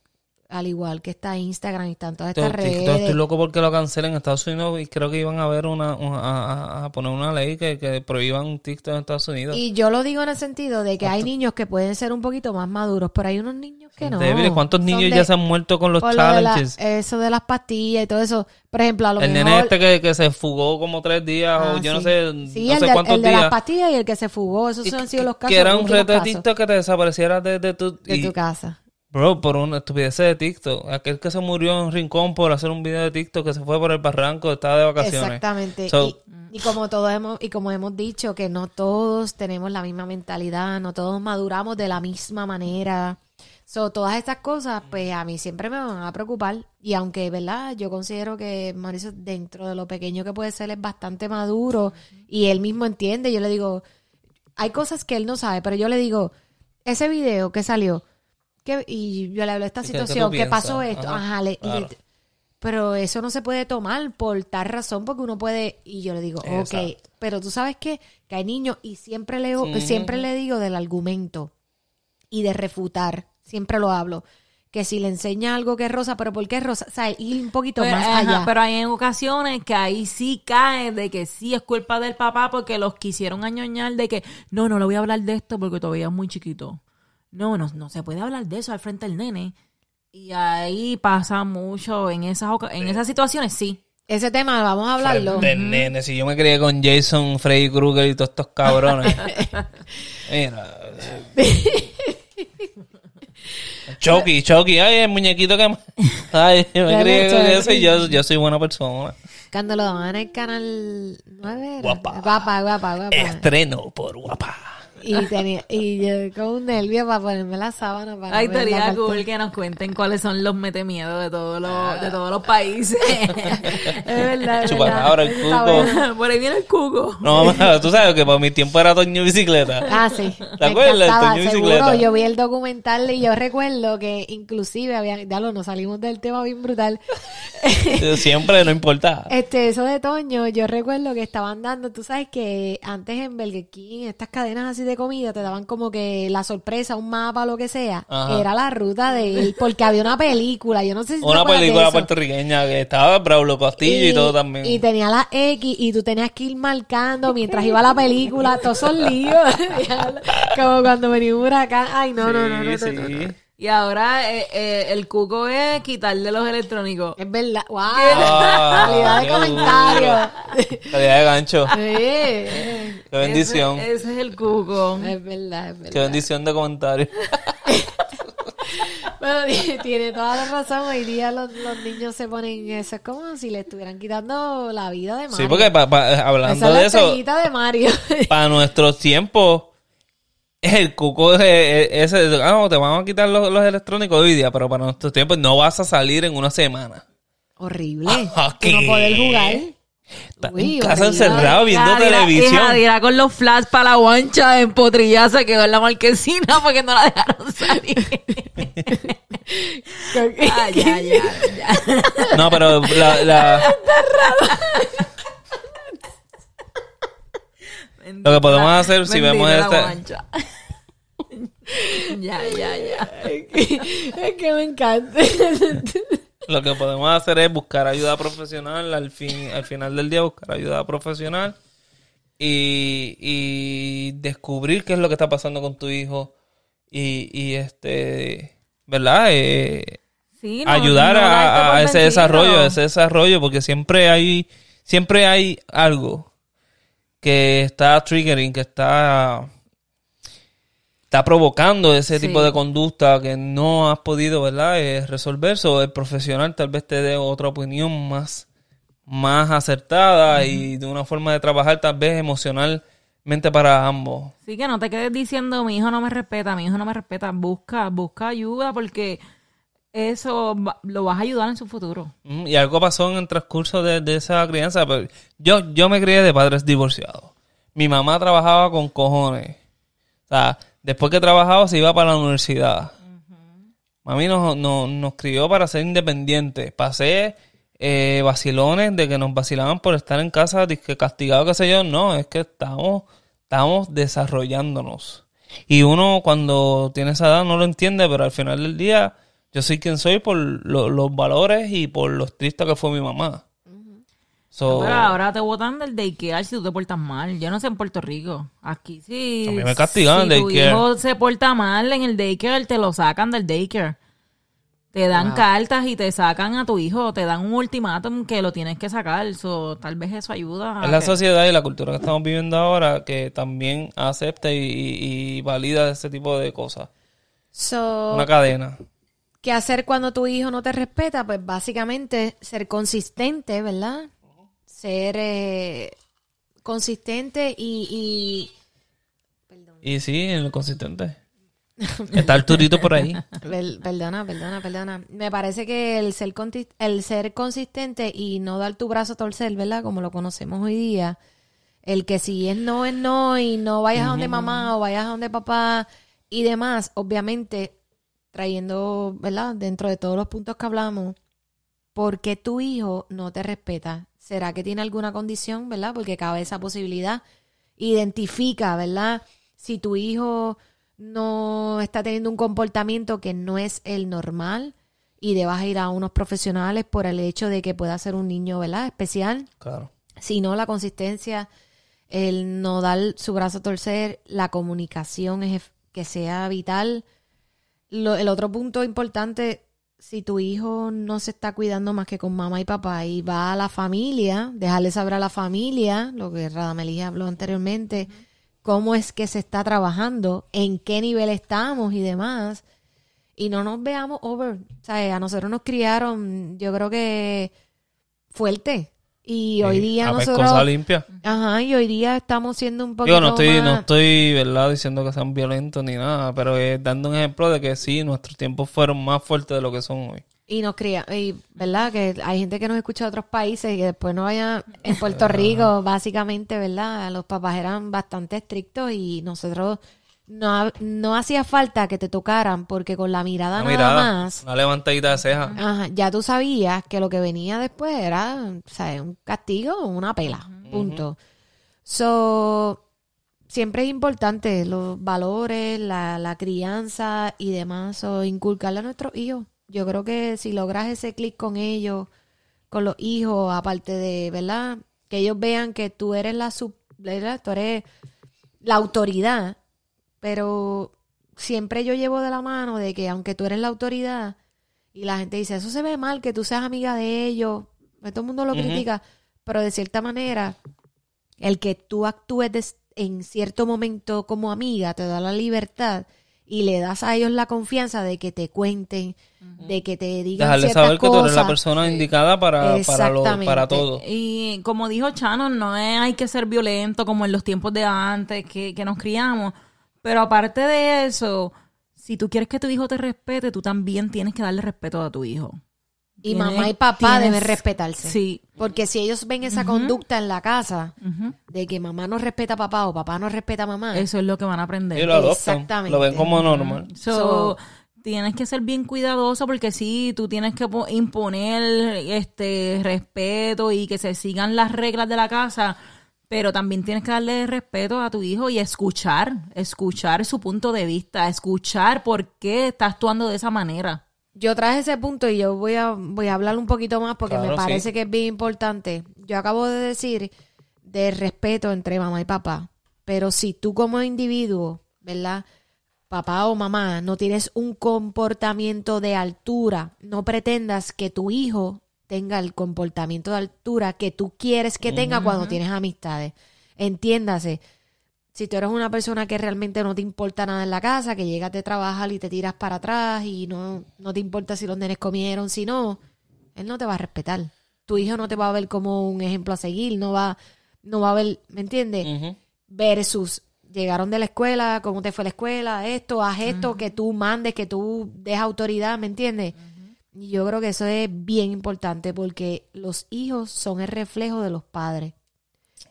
al igual que está Instagram y están todas estas TikTok, redes. Estoy loco porque lo cancelen en Estados Unidos y creo que iban a ver una, una- a, a- a poner una ley que, que prohíban TikTok en Estados Unidos. Y yo lo digo en el sentido de que hay niños que pueden ser un poquito más maduros, pero hay unos niños que no. Débiles. ¿Cuántos niños de- ya se han muerto con los por lo de la- challenges? eso de las pastillas y todo eso. Por ejemplo, a lo el mejor... nene este que, que se fugó como tres días Ah, o yo no sí. sé, Sí, no el, sé de, cuántos el de días. las pastillas y el que se fugó. Esos Y han sido los casos. que era un de TikTok que te desaparecieras de, de tu... De y- tu casa. Bro, por una estupidez de TikTok. Aquel que se murió en un rincón por hacer un video de TikTok que se fue por el barranco, estaba de vacaciones. Exactamente. So- y, y como todos hemos, y como hemos dicho, que no todos tenemos la misma mentalidad, no todos maduramos de la misma manera. So, todas estas cosas, pues a mí siempre me van a preocupar. Y aunque, ¿verdad? Yo considero que Mauricio, dentro de lo pequeño que puede ser, es bastante maduro. Y él mismo entiende. Yo le digo, hay cosas que él no sabe, pero yo le digo, ese video que salió, que, y yo le hablo de esta ¿Y qué- qué situación, que piensas? pasó esto, Ajá, ajá, le- claro. le- pero eso no se puede tomar por tal razón, porque uno puede, y yo le digo, ok, Exacto. pero tú sabes qué? que hay niños, y siempre le, Sí. siempre le digo del argumento y de refutar, siempre lo hablo, que si le enseña algo que es rosa, pero ¿por qué es rosa? O sea, ir un poquito Pero, más ajá, allá. pero hay en ocasiones que ahí sí cae de que sí es culpa del papá porque los quisieron añoñar de que no, no le voy a hablar de esto porque todavía es muy chiquito. No, no, no se puede hablar de eso al frente del nene. Y ahí pasa mucho en esas en esas situaciones, sí. Ese tema vamos a hablarlo. De nene, si yo me crié con Jason, Freddy Krueger y todos estos cabrones. Mira. Chucky, Chucky, ay, el muñequito que... Ay, yo me crié con eso y yo, yo soy buena persona. Cuando lo daban en el canal 9 era. Guapa. Guapa, guapa, guapa. Estreno por guapa. Y, tenía, y yo con un nervio para ponerme la sábana para Ay, no estaría cool que nos cuenten cuáles son los metemiedos de todos los, de todos los países. Es verdad, es Chupacabra, el cuco. Por ahí viene el cuco. No, mamá, tú sabes que para mi tiempo era Toño Bicicleta. Ah, sí. ¿Te acuerdas? Seguro. Bicicleta. Yo vi el documental y yo recuerdo que inclusive había, ya lo nos salimos del tema bien brutal. Siempre no importa. Este, eso de Toño, yo recuerdo que estaban dando, tú sabes que antes en Burger King, estas cadenas así de comida, te daban como que la sorpresa, un mapa, lo que sea. Ajá. Era la ruta de él, porque había una película, yo no sé si te Una de película eso. puertorriqueña que estaba Braulio Castillo y, todo también. Y tenía la X y tú tenías que ir marcando mientras iba la película, todos esos líos. como cuando venía un huracán. Ay, no, no, no, no, no, Sí, no, no. sí. Y ahora eh, eh, el cuco es quitarle los electrónicos. Es verdad. ¡Wow! Ah, Calidad de comentario. Calidad de gancho. Sí, Qué bendición. Ese, ese es el cuco. es verdad, es verdad. Qué bendición de comentario. Bueno, tiene- toda la razón. Hoy día los, los niños se ponen eso. Es como si le estuvieran quitando la vida de Mario. Sí, porque pa- pa- hablando Esa es de la eso, estrellita de Mario. para nuestros tiempos, el cuco es es- ese. Ah, te vamos a quitar los, los electrónicos hoy día, pero para nuestros tiempos no vas a salir en una semana. Horrible. Tú no poder jugar. Estás Uy, en casa horrible. encerrado viendo Jadira- Y televisión. Jadira con los flash para la guancha en Potrilla se quedó en la marquesina porque no la dejaron salir. Ah, ya, ya, ya. No, pero la, la- Lo que podemos hacer si vemos este- ya, ya, ya. es que me encanta. lo que podemos hacer es buscar ayuda profesional al fin, al final del día buscar ayuda profesional y, y descubrir qué es lo que está pasando con tu hijo y, y este, ¿verdad? Eh, Sí, no- ayudar no a, ese vencido. desarrollo, a ese desarrollo, porque siempre hay, siempre hay algo que está triggering, que está, está provocando ese Sí. tipo de conducta que no has podido, ¿verdad? Eh, resolver. So, el profesional tal vez te dé otra opinión más, más acertada y de una forma de trabajar tal vez emocionalmente para ambos. Sí, que no te quedes diciendo, mi hijo no me respeta, mi hijo no me respeta. Busca, busca ayuda porque eso lo vas a ayudar en su futuro. Mm, Y algo pasó en el transcurso de, de esa crianza. pero yo, yo me crié de padres divorciados. Mi mamá trabajaba con cojones. O sea, después que trabajaba se iba para la universidad. Mami nos, nos, nos crió para ser independientes. Pasé eh, vacilones de que nos vacilaban por estar en casa, que castigado, qué sé yo. No, es que estamos, estamos desarrollándonos. Y uno cuando tiene esa edad no lo entiende, pero al final del día yo soy quien soy por lo- los valores y por lo estricta que fue mi mamá. So, Pero ahora te botan del daycare si tú te portas mal. Yo no sé en Puerto Rico. Aquí sí. A mí me castigan si tu hijo se porta mal en el daycare, te lo sacan del daycare. Te dan cartas y te sacan a tu hijo. Te dan un ultimátum que lo tienes que sacar. So, tal vez eso ayuda. a es la que- sociedad y la cultura que estamos viviendo ahora que también acepta y, y- y valida ese tipo de cosas. So, Una cadena. ¿Qué hacer cuando tu hijo no te respeta? Pues básicamente ser consistente, ¿verdad? Ser eh, consistente y, Y sí, en lo consistente. Está Arturito por ahí. y- per- perdona, perdona, perdona. Me parece que el ser, el ser consistente y no dar tu brazo a torcer, ¿verdad? Como lo conocemos hoy día. El que si es no, es no y no vayas a donde mamá o vayas a donde papá y demás, obviamente trayendo, ¿verdad? Dentro de todos los puntos que hablamos, ¿por qué tu hijo no te respeta? ¿Será que tiene alguna condición, verdad? Porque cabe esa posibilidad. Identifica, ¿verdad? Si tu hijo no está teniendo un comportamiento que no es el normal y debas ir a unos profesionales por el hecho de que pueda ser un niño, ¿verdad? Especial. Claro. Si no, la consistencia, el no dar su brazo a torcer, la comunicación es que sea vital. Lo- el otro punto importante, si tu hijo no se está cuidando más que con mamá y papá y va a la familia, dejarle saber a la familia, lo que Radamelí habló anteriormente, cómo es que se está trabajando, en qué nivel estamos y demás. Y no nos veamos over. O sea, a nosotros nos criaron, yo creo que fuerte. Y hoy día a nosotros... pescosa limpia. Ajá, y hoy día estamos siendo un poquito Digo, no estoy, no estoy, ¿verdad? Diciendo que sean violentos ni nada, pero es dando un ejemplo de que sí, nuestros tiempos fueron más fuertes de lo que son hoy. Y nos cría, y verdad que hay gente que nos escucha de otros países y que después no vaya en Puerto Rico, básicamente, ¿verdad? Los papás eran bastante estrictos y nosotros no, no hacía falta que te tocaran porque con la mirada Una nada mirada, más, una levantadita de ceja. ajá, ya tú sabías que lo que venía después era, o sea, un castigo o una pela, punto. So, siempre es importante los valores, la, la crianza y demás, o inculcarle a nuestros hijos. Yo creo que si logras ese clic con ellos, con los hijos, aparte de, ¿verdad? Que ellos vean que tú eres la sub, ¿verdad? Tú eres la autoridad, pero siempre yo llevo de la mano de que aunque tú eres la autoridad y la gente dice, eso se ve mal, que tú seas amiga de ellos, pues todo el mundo lo critica, pero de cierta manera, el que tú actúes en cierto momento como amiga te da la libertad y le das a ellos la confianza de que te cuenten, de que te digan Dejarle ciertas saber que tú eres la persona indicada para, para, lo, Exactamente. para todo. Y como dijo Chano, no es, hay que ser violento como en los tiempos de antes que, que nos criamos. Pero aparte de eso, si tú quieres que tu hijo te respete, tú también tienes que darle respeto a tu hijo. Y Tienes- mamá y papá tienes- deben respetarse. Sí. Porque si ellos ven esa conducta en la casa, de que mamá no respeta a papá o papá no respeta a mamá, Eso es lo que van a aprender. Y lo adoptan. Exactamente. Lo ven como normal. So, So- tienes que ser bien cuidadoso porque sí, tú tienes que po- imponer este respeto y que se sigan las reglas de la casa, pero también tienes que darle respeto a tu hijo y escuchar, escuchar su punto de vista, escuchar por qué está actuando de esa manera. Yo traje ese punto y yo voy a, voy a hablar un poquito más porque me parece sí. que es bien importante. Yo acabo de decir de respeto entre mamá y papá, pero si tú como individuo, ¿verdad? Papá o mamá, no tienes un comportamiento de altura, no pretendas que tu hijo tenga el comportamiento de altura que tú quieres que tenga cuando tienes amistades. Entiéndase, si tú eres una persona que realmente no te importa nada en la casa, que llegas de trabajar y te tiras para atrás y no, no te importa si los nenes comieron, si no, él no te va a respetar. Tu hijo no te va a ver como un ejemplo a seguir, no va, no va a ver, ¿me entiendes? Versus llegaron de la escuela, cómo te fue la escuela, esto, haz esto, que tú mandes, que tú des autoridad, ¿me entiendes? Yo creo que eso es bien importante porque los hijos son el reflejo de los padres.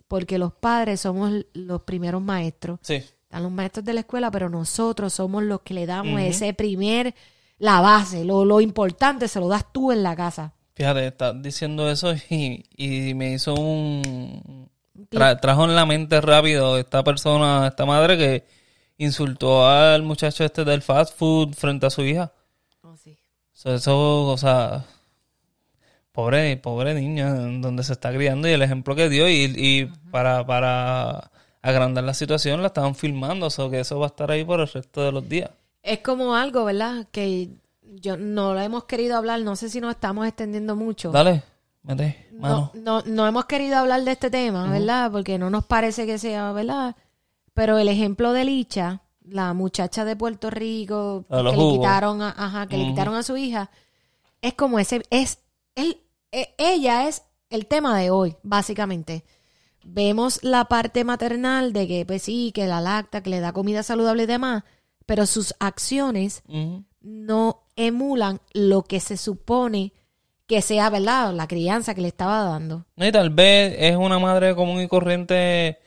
Porque los padres somos los primeros maestros. Sí. Están los maestros de la escuela, pero nosotros somos los que le damos ese primer, la base, lo, lo importante se lo das tú en la casa. Fíjate, estás diciendo eso y, y me hizo un... tra- trajo en la mente rápido esta persona, esta madre que insultó al muchacho este del fast food frente a su hija. So, eso, o sea, pobre, pobre niña, donde se está criando y el ejemplo que dio y, y para, para agrandar la situación la estaban filmando, o que eso va a estar ahí por el resto de los días. Es como algo, ¿verdad? Que yo no lo hemos querido hablar, no sé si nos estamos extendiendo mucho. Dale, mete, No, mano. no, no hemos querido hablar de este tema, ¿verdad? Porque no nos parece que sea, ¿verdad? Pero el ejemplo de Licha, la muchacha de Puerto Rico A los que le quitaron, a, ajá, que le quitaron a su hija, es como ese, es, él, e- ella es el tema de hoy, básicamente. Vemos la parte maternal de que, pues sí, que la lacta, que le da comida saludable y demás, pero sus acciones no emulan lo que se supone que sea, ¿verdad? La crianza que le estaba dando. Y tal vez es una madre común y corriente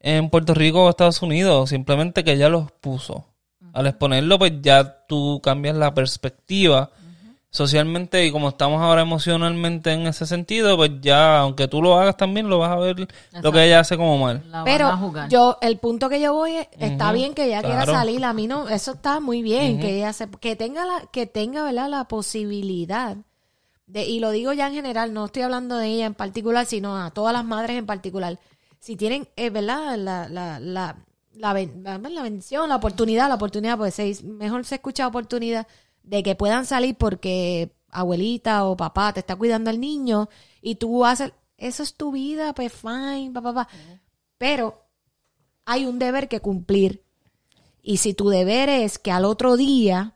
en Puerto Rico o Estados Unidos, simplemente que ella los puso. Al exponerlo, pues ya tú cambias la perspectiva socialmente y como estamos ahora emocionalmente en ese sentido, pues ya, aunque tú lo hagas también, lo vas a ver lo que ella hace como mal. Pero yo, el punto que yo voy es, está bien que ella quiera salir, a mí no, eso está muy bien, que ella se, que tenga la, que tenga, ¿verdad? La posibilidad de, y lo digo ya en general, no estoy hablando de ella en particular, sino a todas las madres en particular. Si tienen, eh, ¿verdad? La, la, la, la, ben- la- bendición, la oportunidad, la oportunidad, pues se- mejor se escucha oportunidad de que puedan salir porque abuelita o papá te está cuidando al niño y tú haces, eso es tu vida, pues fine, papá, papá. Pero hay un deber que cumplir. Y si tu deber es que al otro día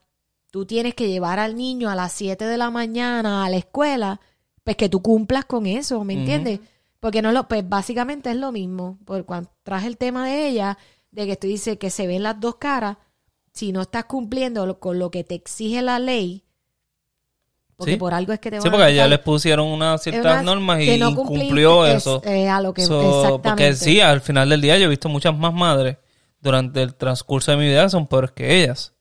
tú tienes que llevar al niño a las 7 de la mañana a la escuela, pues que tú cumplas con eso, ¿me entiendes? Porque no lo, pues básicamente es lo mismo. Por cuando traje el tema de ella, de que tú dices que se ven las dos caras, si no estás cumpliendo lo- con lo que te exige la ley, porque Sí. por algo es que te van Sí, a porque a quitar- les pusieron unas ciertas normas y no es- eso. eh, a lo que So, exactamente. porque sí, al final del día yo he visto muchas más madres durante el transcurso de mi vida que son peores que ellas.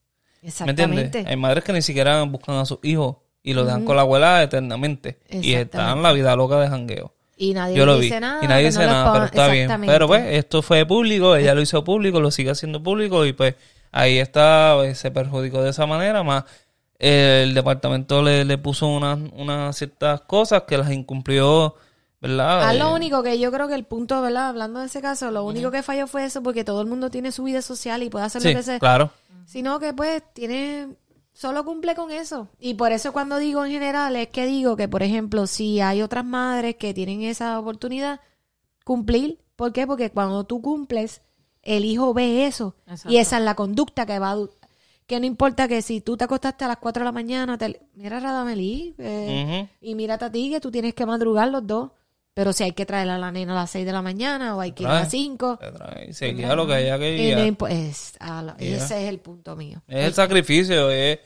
¿Me entiendes? Exactamente. Hay madres que ni siquiera buscan a sus hijos y los dejan con la abuela eternamente. Y están Exactamente. la vida loca de jangueo. Y nadie Yo lo vi. dice nada. y nadie dice no nada, pero está bien. Pero pues, esto fue público, ella lo hizo público, lo sigue haciendo público y pues ahí está, pues, se perjudicó de esa manera. Más eh, el departamento le, le puso unas, unas ciertas cosas que las incumplió, ¿verdad? Ah, Eh, lo único que yo creo que el punto, ¿verdad? Hablando de ese caso, lo único que falló fue eso porque todo el mundo tiene su vida social y puede hacer sí, lo que sea. claro. Sino que pues tiene, solo cumple con eso. Y por eso cuando digo en general es que digo que, por ejemplo, si hay otras madres que tienen esa oportunidad, cumplir. ¿Por qué? Porque cuando tú cumples, el hijo ve eso. Exacto. Y esa es la conducta que va a... Que no importa que si tú te acostaste a las 4 de la mañana, te- mira Radamelí, eh, y mírate a ti que tú tienes que madrugar los dos. Pero si hay que traer a la nena a las 6 de la mañana o hay que ir a las 5. Se guía lo que haya que guiar. es- la-. Ese es el punto mío. Es el sacrificio, es,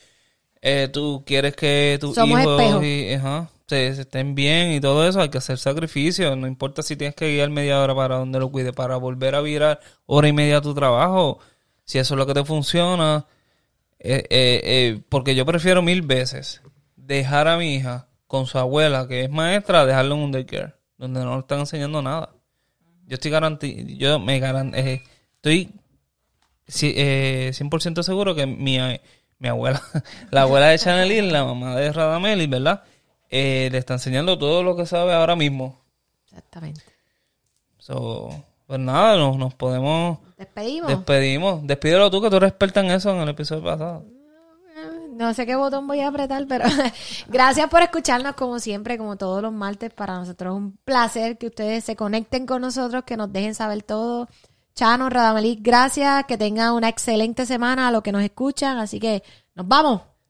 eh, tú quieres que tus Somos hijos espejos. y- ajá, se, se estén bien y todo eso, hay que hacer sacrificio, no importa si tienes que guiar media hora para donde lo cuide, para volver a virar hora y media a tu trabajo, si eso es lo que te funciona, eh, eh, eh, porque yo prefiero mil veces dejar a mi hija con su abuela, que es maestra, a dejarlo en un daycare, donde no le están enseñando nada. Yo estoy garanti yo me garan eh, estoy sí, eh, 100% seguro que mi, mi abuela, la abuela de Chanelin, la mamá de Radameli, ¿verdad? Eh, le está enseñando todo lo que sabe ahora mismo. Exactamente. So, pues nada, nos, nos podemos... Despedimos. Despedimos. Despídelo tú, que tú eres experta en eso en el episodio pasado. No sé qué botón voy a apretar, pero gracias por escucharnos como siempre, como todos los martes. Para nosotros es un placer que ustedes se conecten con nosotros, que nos dejen saber todo. Chano, Radamelí, gracias. Que tengan una excelente semana a los que nos escuchan. Así que nos vamos.